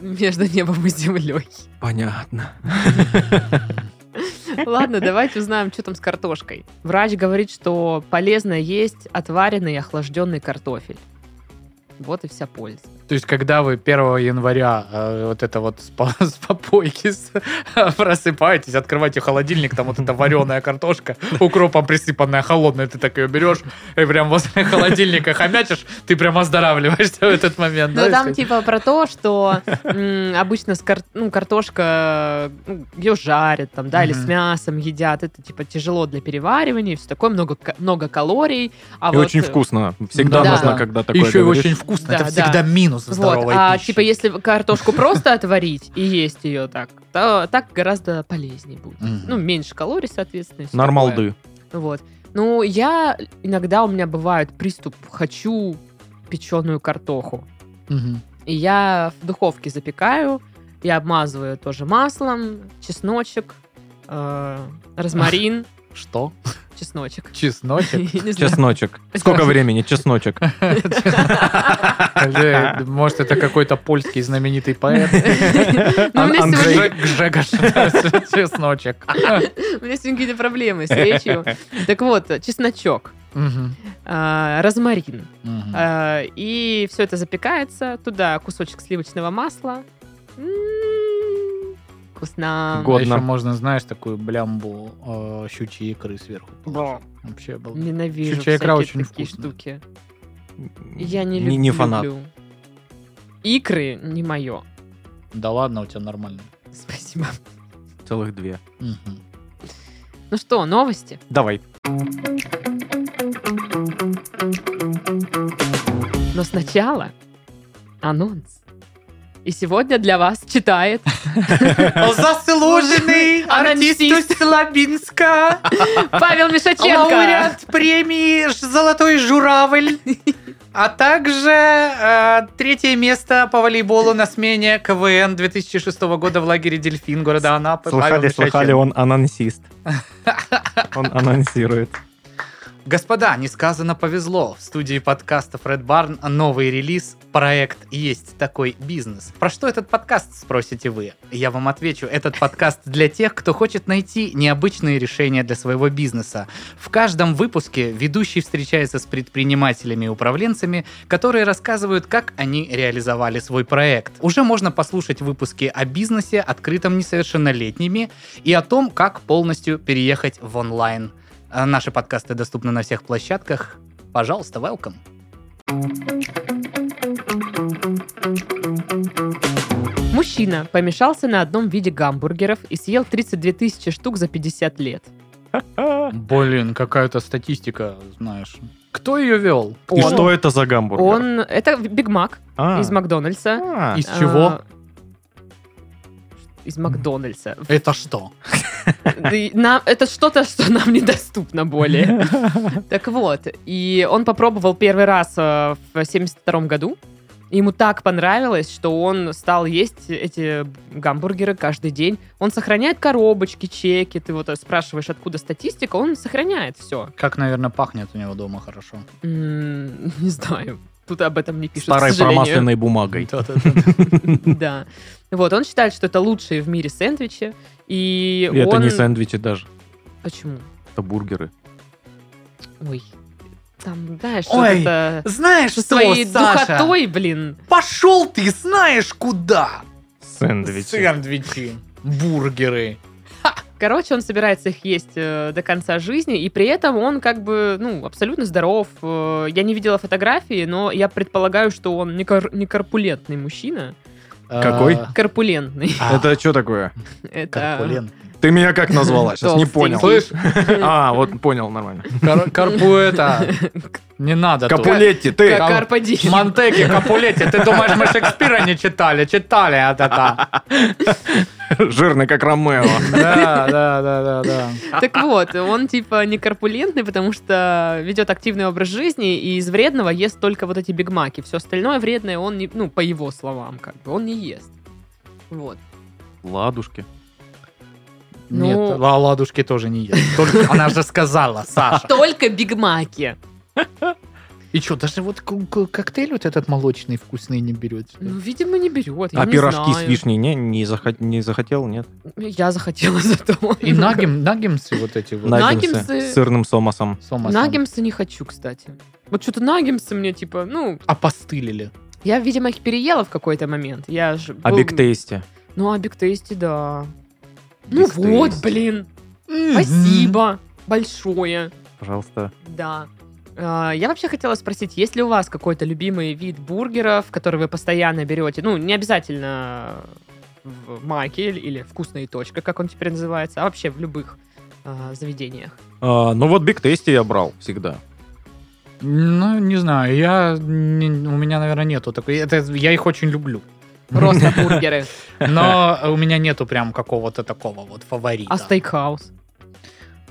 между небом и землей. Понятно. Ладно, давайте узнаем, что там с картошкой. Врач говорит, что полезно есть отваренный и охлажденный картофель. Вот и вся польза. То есть, когда вы 1 января э, вот это вот с, с попойки с- просыпаетесь, открываете холодильник, там вот эта вареная картошка, укропом присыпанная, холодная, ты так ее берешь и прям возле холодильника хомячишь, ты прям оздоравливаешься в этот момент. Ну, да, там типа про то, что м, обычно с кар- ну, картошка, ну, ее жарят там, да, или с мясом едят. Это типа тяжело для переваривания, все такое, много, много калорий. А И вот, очень э, вкусно. Всегда Да. нужно, Да. когда такое Еще и очень вкусно. Да, это да. всегда минус в Вот, а пище. типа если картошку просто отварить и есть ее так, то так гораздо полезнее будет. Ну, меньше калорий, соответственно. Нормалды. Вот. Ну, я иногда у меня бывает приступ хочу печеную картоху. И я в духовке запекаю, я обмазываю тоже маслом, чесночек, э, розмарин, Что? чесночек. Чесночек? Чесночек. Сколько времени? Чесночек. Может, это какой-то польский знаменитый поэт? Ну, Андрей. Гжегош. Чесночек. у меня сегодня какие-то проблемы с речью. Так вот, чесночок, э, розмарин. Э, И все это запекается. Туда кусочек сливочного масла. Вкусно. А Годно. еще можно, знаешь, такую блямбу э, щучьей икры сверху. положить. Вообще был. Ненавижу Щучья икра очень такие вкусная. штуки. Я не, Не, люблю. не фанат. Икры не мое. Да ладно, у тебя нормально. Спасибо. Целых две. Мгм. Ну что, новости? Давай. Но сначала анонс. И сегодня для вас читает Заслуженный артист Слабинска, Павел Мишаченко. премии «Золотой журавль», а также э, третье место по волейболу на смене КВН 2006 года в лагере «Дельфин» города Анапы. Павел Слыхали, слыхали, он анонсист. Он анонсирует. Господа, несказанно повезло. В студии подкаста Фред Барн новый релиз, проект «Есть такой бизнес». Про что этот подкаст, спросите вы? Я вам отвечу, этот подкаст для тех, кто хочет найти необычные решения для своего бизнеса. В каждом выпуске ведущий встречается с предпринимателями и управленцами, которые рассказывают, как они реализовали свой проект. Уже можно послушать выпуски о бизнесе, открытом несовершеннолетними, и о том, как полностью переехать в онлайн. А Наши подкасты доступны на всех площадках. Пожалуйста, welcome. Мужчина помешался на одном виде гамбургеров и съел 32 тысячи штук за 50 лет. Блин, какая-то статистика, знаешь. Кто ее вел? И Он- что это за гамбургер? Он... Это Биг Мак А. из Макдональдса. А. Из чего? Из Макдональдса. Это что? Нам- Это что-то, что нам недоступно более. Так вот, и он попробовал первый раз э, в 72 году. Ему так понравилось, что он стал есть эти гамбургеры каждый день. Он сохраняет коробочки, чеки. Ты вот спрашиваешь, откуда статистика, он сохраняет все. Как, наверное, пахнет у него дома хорошо. Не знаю. Тут об этом не пишут, Старой промасленной бумагой. Да. Вот, он считает, что это лучшие в мире сэндвичи. И, это не сэндвичи даже. Почему? Это бургеры. Ой. Там, знаешь, Ой, что-то... Знаешь Со своей духотой, блин. Пошел ты знаешь куда? Сэндвичи. Сэндвичи, бургеры. Короче, он собирается их есть э, до конца жизни, и при этом он как бы, ну, абсолютно здоров. Э, я не видела фотографии, но я предполагаю, что он не, кор- не корпулентный мужчина. Какой? А, Корпулентный. А. Это что такое? Это... Ты меня как назвала? Сейчас не понял. Слышь, А, вот понял, нормально. кар- карпу это... Не надо. Капулетти, ты. Карпа. Монтеки, Капулетти, ты думаешь, мы Шекспира не читали? Читали а это. Жирный, как Ромео. Да, да, да, да, да. Так вот, он типа не корпулентный, потому что ведет активный образ жизни и из вредного ест только вот эти бигмаки. Все остальное вредное он не, ну, по его словам, как бы, он не ест. Вот. Ладушки. Ну- Нет, а ладушки тоже не ест. Только она же сказала, Саша. Только бигмаки. И что, даже вот к- к- коктейль вот этот молочный вкусный не берете? Ну, видимо, не берет. Я А не пирожки с знаю. вишней не, не, захот- не захотел, нет? Я захотела зато. И нагим, наггимсы вот эти вот. Наггимсы. Наггинсы с сырным сомасом. Сомасом. Наггимсы не хочу, кстати. Вот что-то наггимсы мне, типа, ну, Опостылили. Я, видимо, их переела в какой-то момент. Я ж А был- Биг Тейсти? Ну, а Биг Тейсти, да. Ну Big вот, Tasty. блин. Спасибо большое. Пожалуйста. Да. А, Я вообще хотела спросить, есть ли у вас какой-то любимый вид бургеров, который вы постоянно берете? Ну, не обязательно в Маке или- или вкусная точка, как он теперь называется, а вообще в любых а, заведениях. А, ну вот Big Tasty я брал всегда. Ну, не знаю, я... не- у меня, наверное, нету такой... Это, я их очень люблю. Просто бургеры. Но у меня нету прям какого-то такого вот фаворита. А стейкхаус?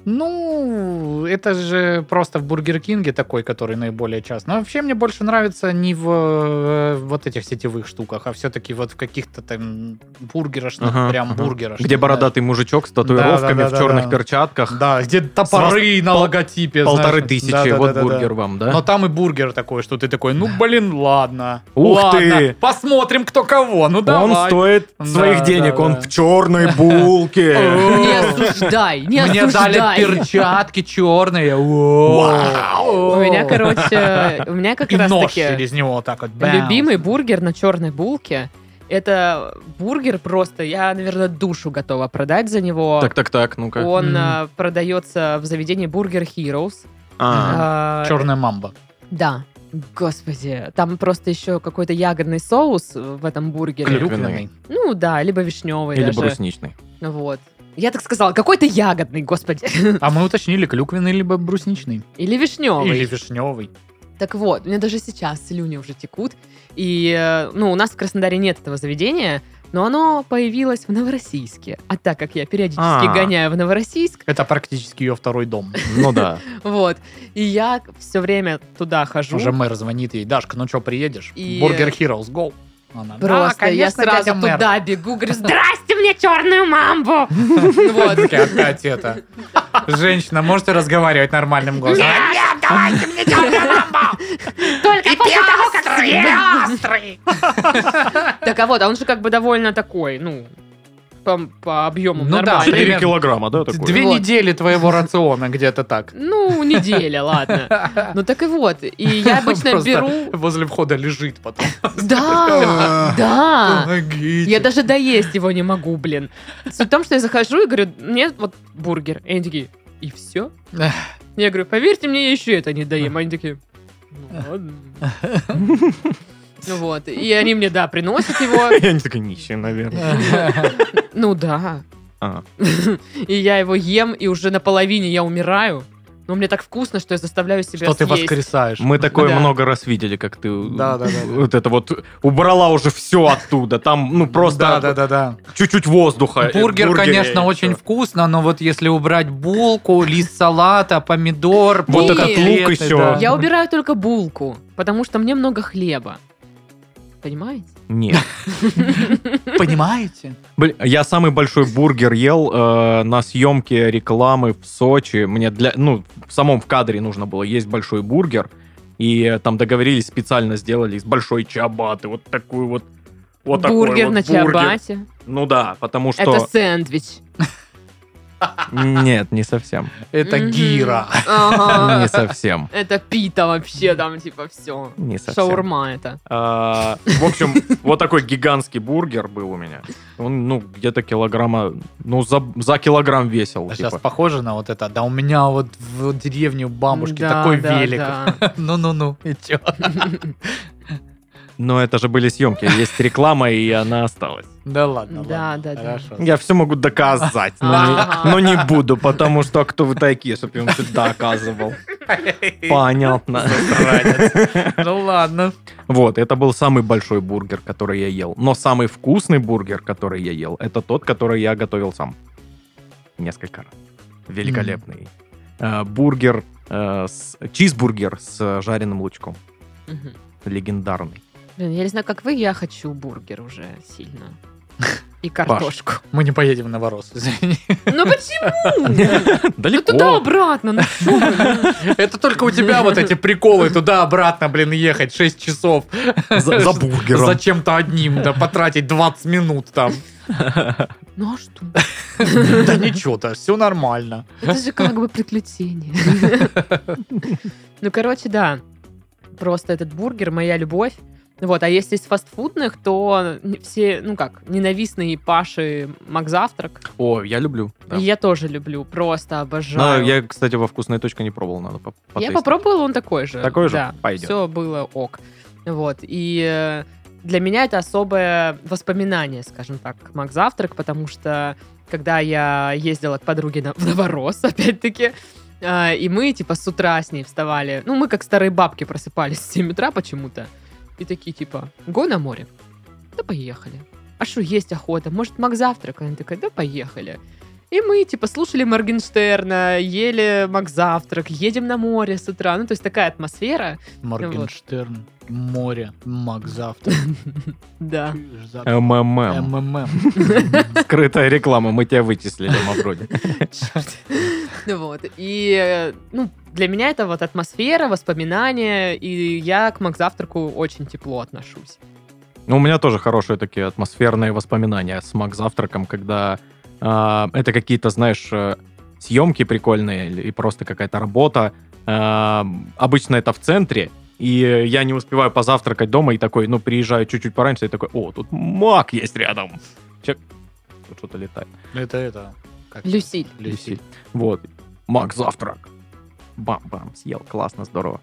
Ну, это же просто в Бургер Кинге такой, который наиболее часто. Но вообще мне больше нравится не в э, вот этих сетевых штуках, а все-таки вот в каких-то там бургерошных, Ага, прям ага. бургерошных. Где бородатый мужичок с татуировками Да, да, в да, черных да. перчатках. Да, где топоры на пол- логотипе. Полторы знаешь. тысячи, Да, да, вот да, да, да. бургер вам, да? Но там и бургер такой, что ты такой, ну, блин, ладно. Ух ладно, ты! Посмотрим, кто кого. Ну, давай. Он стоит Да, своих да, денег, он да. в черной булке. Не осуждай, не Мне перчатки черные. У меня, короче, у меня как раз нож через него вот так вот. любимый бургер на черной булке. Это бургер просто, я, наверное, душу готова продать за него. Так, так, так, ну-ка. Он а, продается в заведении Burger Heroes. А, А, Черная мамба. Да. Господи, там просто еще какой-то ягодный соус в этом бургере. Клюквенный. Ну да, либо вишневый Или даже. брусничный. Вот. Я так сказала, какой-то ягодный, господи. А мы уточнили, клюквенный либо брусничный. Или вишневый. Или вишневый. Так вот, у меня даже сейчас слюни уже текут. И, э, ну, у нас в Краснодаре нет этого заведения, но оно появилось в Новороссийске. А так как я периодически А. гоняю в Новороссийск, Это практически ее второй дом. Ну да. вот, и я все время туда хожу. Уже мэр звонит ей, Дашка, ну что, приедешь? И- Бургер Heroes, go. Она, Просто «Да, я конечно, сразу дядя мэр». туда бегу, говорю, здрасте мне черную мамбу! Вот. Опять это. Женщина, можете разговаривать нормальным голосом? Нет, давайте мне черную мамбу! Только после того, как съем. Так, а вот, а он же как бы довольно такой, ну, по, по объему Ну да, нормальный. Примерно. 4 килограмма, да, такой? Две Вот. недели твоего рациона где-то так. Ну, неделя, ладно. Ну так и вот. И я обычно беру... Возле входа лежит потом. Да, да. Помогите. Я даже доесть его не могу, блин. Суть в том, что я захожу и говорю, мне вот бургер. И они такие, и все? Я говорю, поверьте мне, я еще это не доем. Они такие, ну ладно. Вот. И они мне, да, приносят его. Я не такой нищий, наверное. Ну да. А. И я его ем, и уже наполовине я умираю. Но мне так вкусно, что я заставляю себя Что ты съесть. воскресаешь. Мы такое Да. много раз видели, как ты Да, да, да, да. вот это вот убрала уже все оттуда. Там, ну, Да, просто да, да, да. чуть-чуть воздуха. Бургер, в бургере, конечно, и очень всё. вкусно, но вот если убрать булку, лист салата, помидор, Вот этот лук еще. да. Я убираю только булку, потому что мне много хлеба. Понимаете? Нет. Понимаете? Блин, я самый большой бургер ел э, на съемке рекламы в Сочи. Мне для, ну, в самом в кадре нужно было есть большой бургер. И э, там договорились, специально сделали из большой чабаты. Вот такую вот... Вот такой бургер вот на бургер. чиабате. Ну да, потому что... Это сэндвич. Нет, не совсем. Это гира. Не совсем. Это пита вообще, там типа все. Не совсем. Шаурма это. А, в общем, вот такой гигантский бургер был у меня. Он, ну, где-то килограмма, ну, за, за килограмм весил. Сейчас типа. похоже на вот это. Да у меня вот в деревне у бабушки Да, такой да, велик. да. Ну-ну-ну, и чё? Но это же были съемки, есть реклама, и она осталась. Да ладно, Да, ладно, да, да. Хорошо. Я все могу доказать, но, не, но не буду, потому что кто вы такие, чтобы я вам это доказывал. Понятно. Ну ладно. Вот, это был самый большой бургер, который я ел. Но самый вкусный бургер, который я ел, это тот, который я готовил сам. Несколько раз. Великолепный. Э, Бургер, э, с- чизбургер с жареным лучком. Мгм. Легендарный. Блин, я не знаю, как вы, я хочу бургер уже сильно. И картошку. Мы не поедем на Ворос, извини. Ну почему? Ну Далеко. туда-обратно, ну что вы? Это только у тебя вот эти приколы туда-обратно, блин, ехать 6 часов. За, за бургером. За чем-то одним, да, потратить 20 минут там. Ну а что? Да ничего-то, все нормально. Это же как бы приключение. Ну, короче, да. Просто этот бургер, моя любовь. Вот, а если из фастфудных, то все, ну как, ненавистные Паши Макзавтрак. О, я люблю. да. Я тоже люблю, просто Но обожаю. я, кстати, во вкусной точке не пробовал, надо по- Я потестить. попробовала, он такой же. Такой же? Да, Пойдет. все было ок. Вот, и э, для меня это особое воспоминание, скажем так, Мак Завтрак, потому что когда я ездила к подруге на, в Новорос, опять-таки, э, и мы, типа, с утра с ней вставали, ну, мы как старые бабки просыпались в 7 утра почему-то, и такие, типа, го на море? Да поехали. А что, есть охота? Может, Мак Завтрак? Она такая, да поехали. И мы, типа, слушали Моргенштерна, ели Мак Завтрак, едем на море с утра. Ну, то есть такая атмосфера. Моргенштерн, море, Мак завтра. Да. МММ. МММ. Скрытая реклама, мы тебя вычислили, Мавроди. Ну Вот. И, ну, для меня это вот атмосфера, воспоминания, и я к Мак Завтраку очень тепло отношусь. Ну, у меня тоже хорошие такие атмосферные воспоминания с Мак Завтраком, когда это какие-то, знаешь, э, съемки прикольные или просто какая-то работа. А, обычно это в центре, и я не успеваю позавтракать дома, и такой, ну, приезжаю чуть-чуть пораньше, и такой, о, тут Мак есть рядом. Чек. Тут что-то летает. Это это. как Люсиль. Люсиль. Вот. Мак завтрак. Бам-бам, съел, классно, здорово.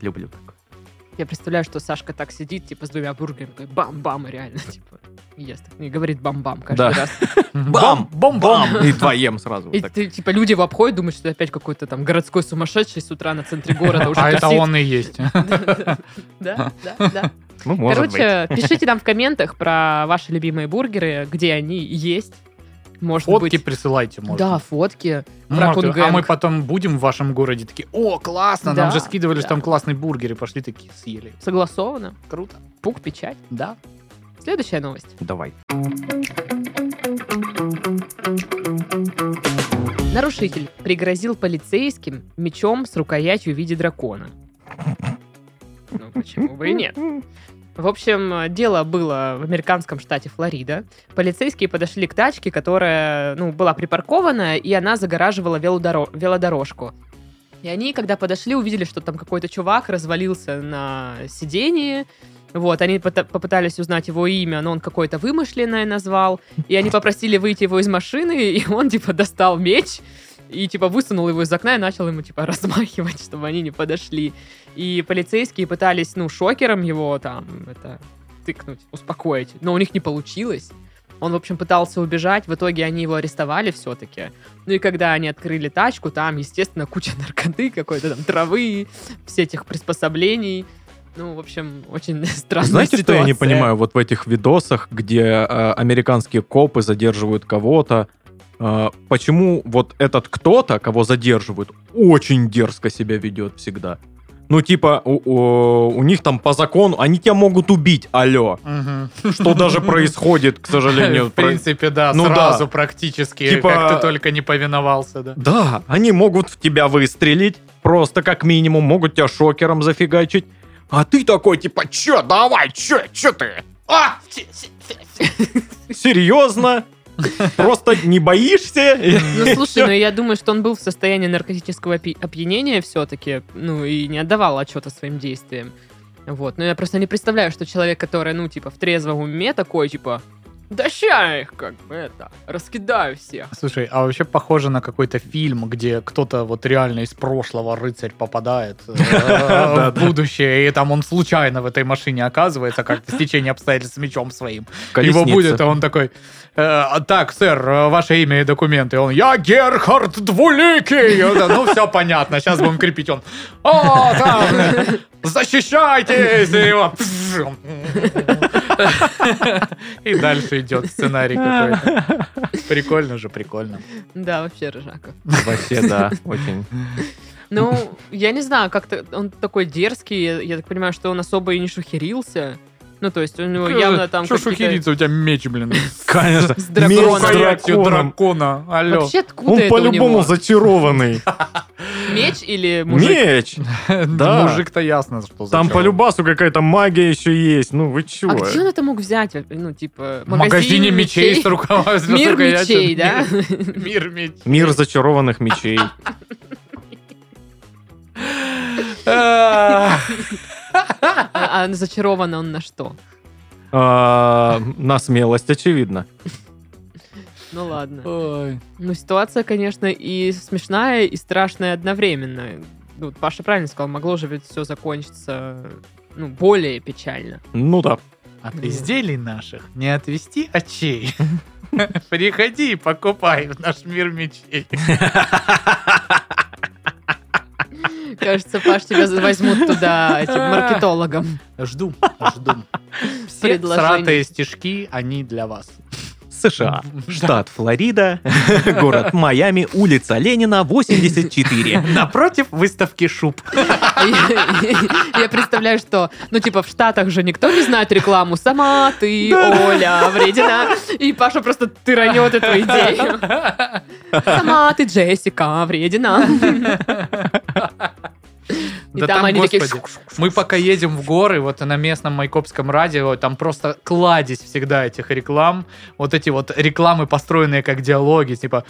Люблю так. Я представляю, что Сашка так сидит, типа, с двумя бургерами, бам-бам, и реально, типа, ест. И говорит бам-бам каждый Да. раз. Бам! Бам-бам! И твоем сразу. И типа, люди в обходе думают, что опять какой-то там городской сумасшедший с утра на центре города уже А это он и есть. Да, да, да. Ну, может. Короче, пишите нам в комментах про ваши любимые бургеры, где они есть. Может Фотки быть... присылайте, может. Да, фотки. Может, Ракун а мы потом будем в вашем городе такие, о, классно, нам Да, же скидывали, что да. там классный бургер, и пошли такие, съели. Согласовано. Круто. Пук, печать. Да. Следующая новость. Давай. Нарушитель пригрозил полицейским мечом с рукоятью в виде дракона. Ну, почему бы и нет? В общем, дело было в американском штате Флорида. Полицейские подошли к тачке, которая ну, была припаркована, и она загораживала велодоро- велодорожку. И они, когда подошли, увидели, что там какой-то чувак развалился на сидении. Вот, они попытались узнать его имя, но он какое-то вымышленное назвал. И они попросили выйти его из машины, и он, типа, достал меч и, типа, высунул его из окна и начал ему, типа, размахивать, чтобы они не подошли. И полицейские пытались, ну, шокером его там, это, тыкнуть, успокоить. Но у них не получилось. Он, в общем, пытался убежать, в итоге они его арестовали все-таки. Ну и когда они открыли тачку, там, естественно, куча наркоты, какой-то там травы, все этих приспособлений. Ну, в общем, очень странная Знаете, что я не ситуация. понимаю вот в этих видосах, где э, американские копы задерживают кого-то? Э, почему вот этот кто-то, кого задерживают, очень дерзко себя ведет всегда? Ну, типа, у, у- у них там по закону, они тебя могут убить, алло. Что даже происходит, к сожалению. В принципе, да, Ну сразу да. практически, Типа- как ты только не повиновался, да. Да, они могут в тебя выстрелить, просто как минимум, могут тебя шокером зафигачить. А ты такой, типа, чё, давай, чё, чё ты? А! Серьезно? Просто не боишься? Ну, слушай, ну я думаю, что он был в состоянии наркотического опьянения все-таки, ну, и не отдавал отчета своим действиям. Вот, но я просто не представляю, что человек, который, ну, типа, в трезвом уме такой, типа, да ща их, как бы, это, раскидаю всех. Слушай, а вообще похоже на какой-то фильм, где кто-то вот реально из прошлого рыцарь попадает э, в будущее, и там он случайно в этой машине оказывается, как-то стечение обстоятельств с мечом своим. Его будет, и он такой, э, так, сэр, э, ваше имя и документы. Он, я Герхард Двуликий. Ну, все понятно, сейчас будем крепить. Он, о, там, защищайтесь. И его, И дальше идет сценарий какой-то. Прикольно же, прикольно. Да, вообще, Рыжаков. Вообще, да, очень. Ну, я не знаю, как-то он такой дерзкий, я, я так понимаю, что он особо и не шухерился. Ну, то есть у него явно там Что шухериться, у тебя меч, блин. Конечно. С дракона. Алло. Вообще, откуда Он по-любому зачарованный. Меч или мужик? Меч! Да. Мужик-то ясно, что Там по любасу какая-то магия еще есть. Ну, вы чего? А где он это мог взять? Ну, типа, В магазине мечей с рукава. с Мир мечей, да? Мир мечей. Мир зачарованных мечей. А, А, зачарован он на что? А, На смелость, очевидно. Ну ладно. Ой. Ну, ситуация, конечно, и смешная, и страшная одновременно. Ну, вот Паша правильно сказал, могло же ведь все закончиться ну, более печально. Ну да. От Вот. изделий наших не отвести очей. Приходи и покупай в наш мир мечей. Кажется, Паш, тебя возьмут туда этим маркетологом. Жду, жду. Все сратые стишки, они для вас. США, штат Флорида, город Майами, улица Ленина, 84. Напротив выставки шуб. Я представляю, что, ну, типа, в Штатах же никто не знает рекламу. Сама ты, Оля, вредина. И Паша просто тыранет эту идею. Сама ты, Джессика, вредина. И Да там там, они такие... господи, Мы пока едем в горы, вот на местном майкопском радио, там просто кладезь всегда этих реклам. Вот эти вот рекламы, построенные как диалоги, типа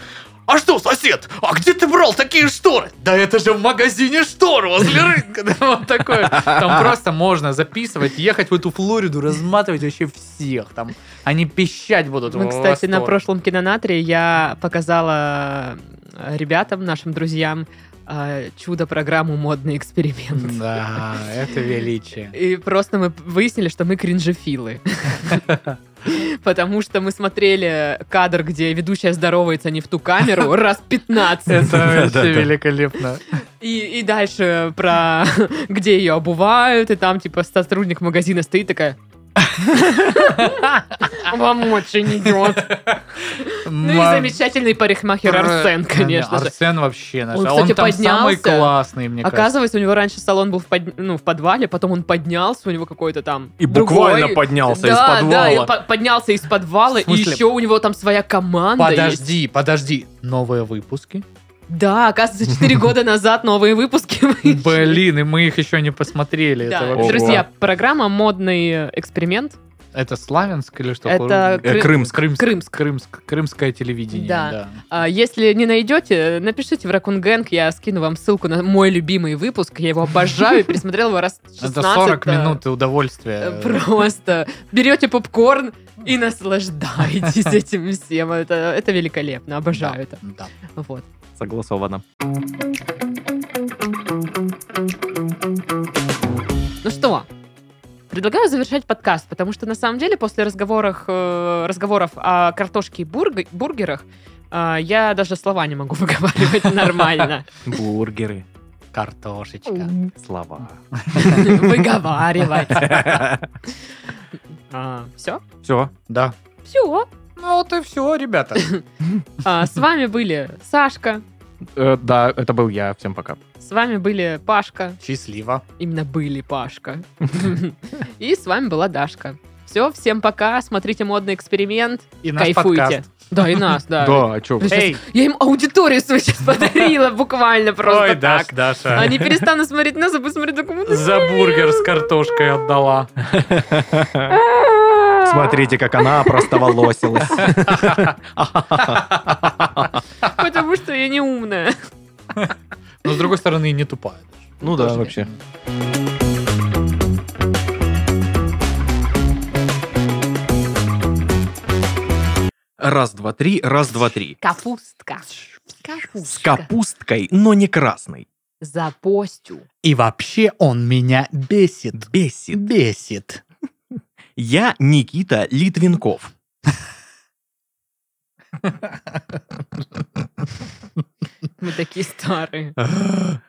«А что, сосед, а где ты брал такие шторы?» «Да это же в магазине штор возле рынка!» Вот такое. Там просто можно записывать, ехать в эту Флориду, разматывать вообще всех. Там они пищать будут Мы, кстати, на прошлом кинонатре я показала э, ребятам, нашим друзьям, э, чудо-программу «Модный эксперимент». Да, это величие. И просто мы выяснили, что мы кринжефилы. Потому что мы смотрели кадр, где ведущая здоровается не в ту камеру, раз 15. Это вообще великолепно. И, и дальше про где ее обувают, и там типа сотрудник магазина стоит такая... Вам очень идет. Ну и замечательный парикмахер Арсен, конечно же. Арсен вообще наш. Он, А кстати, там самый классный, мне кажется. Оказывается, у него раньше салон был в, ну, подвале, потом он поднялся, у него какой-то там И буквально поднялся из да, Да, подвала. по- поднялся из подвала, и еще у него там своя команда. Подожди, подожди. Новые выпуски? Да, оказывается, 4 года назад новые выпуски. Блин, и мы их еще не посмотрели. Да, друзья, программа «Модный эксперимент». Это Славянск или что? Это Э, Кры- Крымск. Крымск. Крымск. Крымск. Крымское телевидение, Да. да. А, Если не найдете, напишите в Ракун Гэнг, я скину вам ссылку на мой любимый выпуск, я его обожаю, пересмотрел его раз 16. Это 40 э, минут удовольствия. э, Просто берете попкорн и наслаждаетесь этим всем. Это, это великолепно, обожаю это. Да. Вот. Согласовано. Ну что, предлагаю завершать подкаст, потому что на самом деле после разговоров, э, разговоров о картошке и бург- бургерах э, я даже слова не могу выговаривать нормально. Бургеры. Картошечка. Слова. Выговаривать. Все? Все. Да. Все. Ну вот и все, ребята. С вами были Сашка, Да, это был я. Всем пока. с вами были Пашка, Счастливо. именно были Пашка, и с вами была Дашка. Все, всем пока, смотрите модный эксперимент, И наш кайфуйте. подкаст. Да, и нас, да. Да, а чё? Я щас- Эй, Я им аудиторию свою сейчас подарила, буквально просто ой, так. Даш, Даша. Они перестанут смотреть нас, а посмотрят документы. За бургер с картошкой отдала. Смотрите, как она простоволосилась. Потому что я не умная. Но с другой стороны, и не тупая. Ну да, вообще. Раз, два, три, раз, два, три. Капустка. С капусткой, но не красной. За постью. И вообще он меня бесит. Бесит. Бесит. Я Никита Литвинков. Мы такие старые.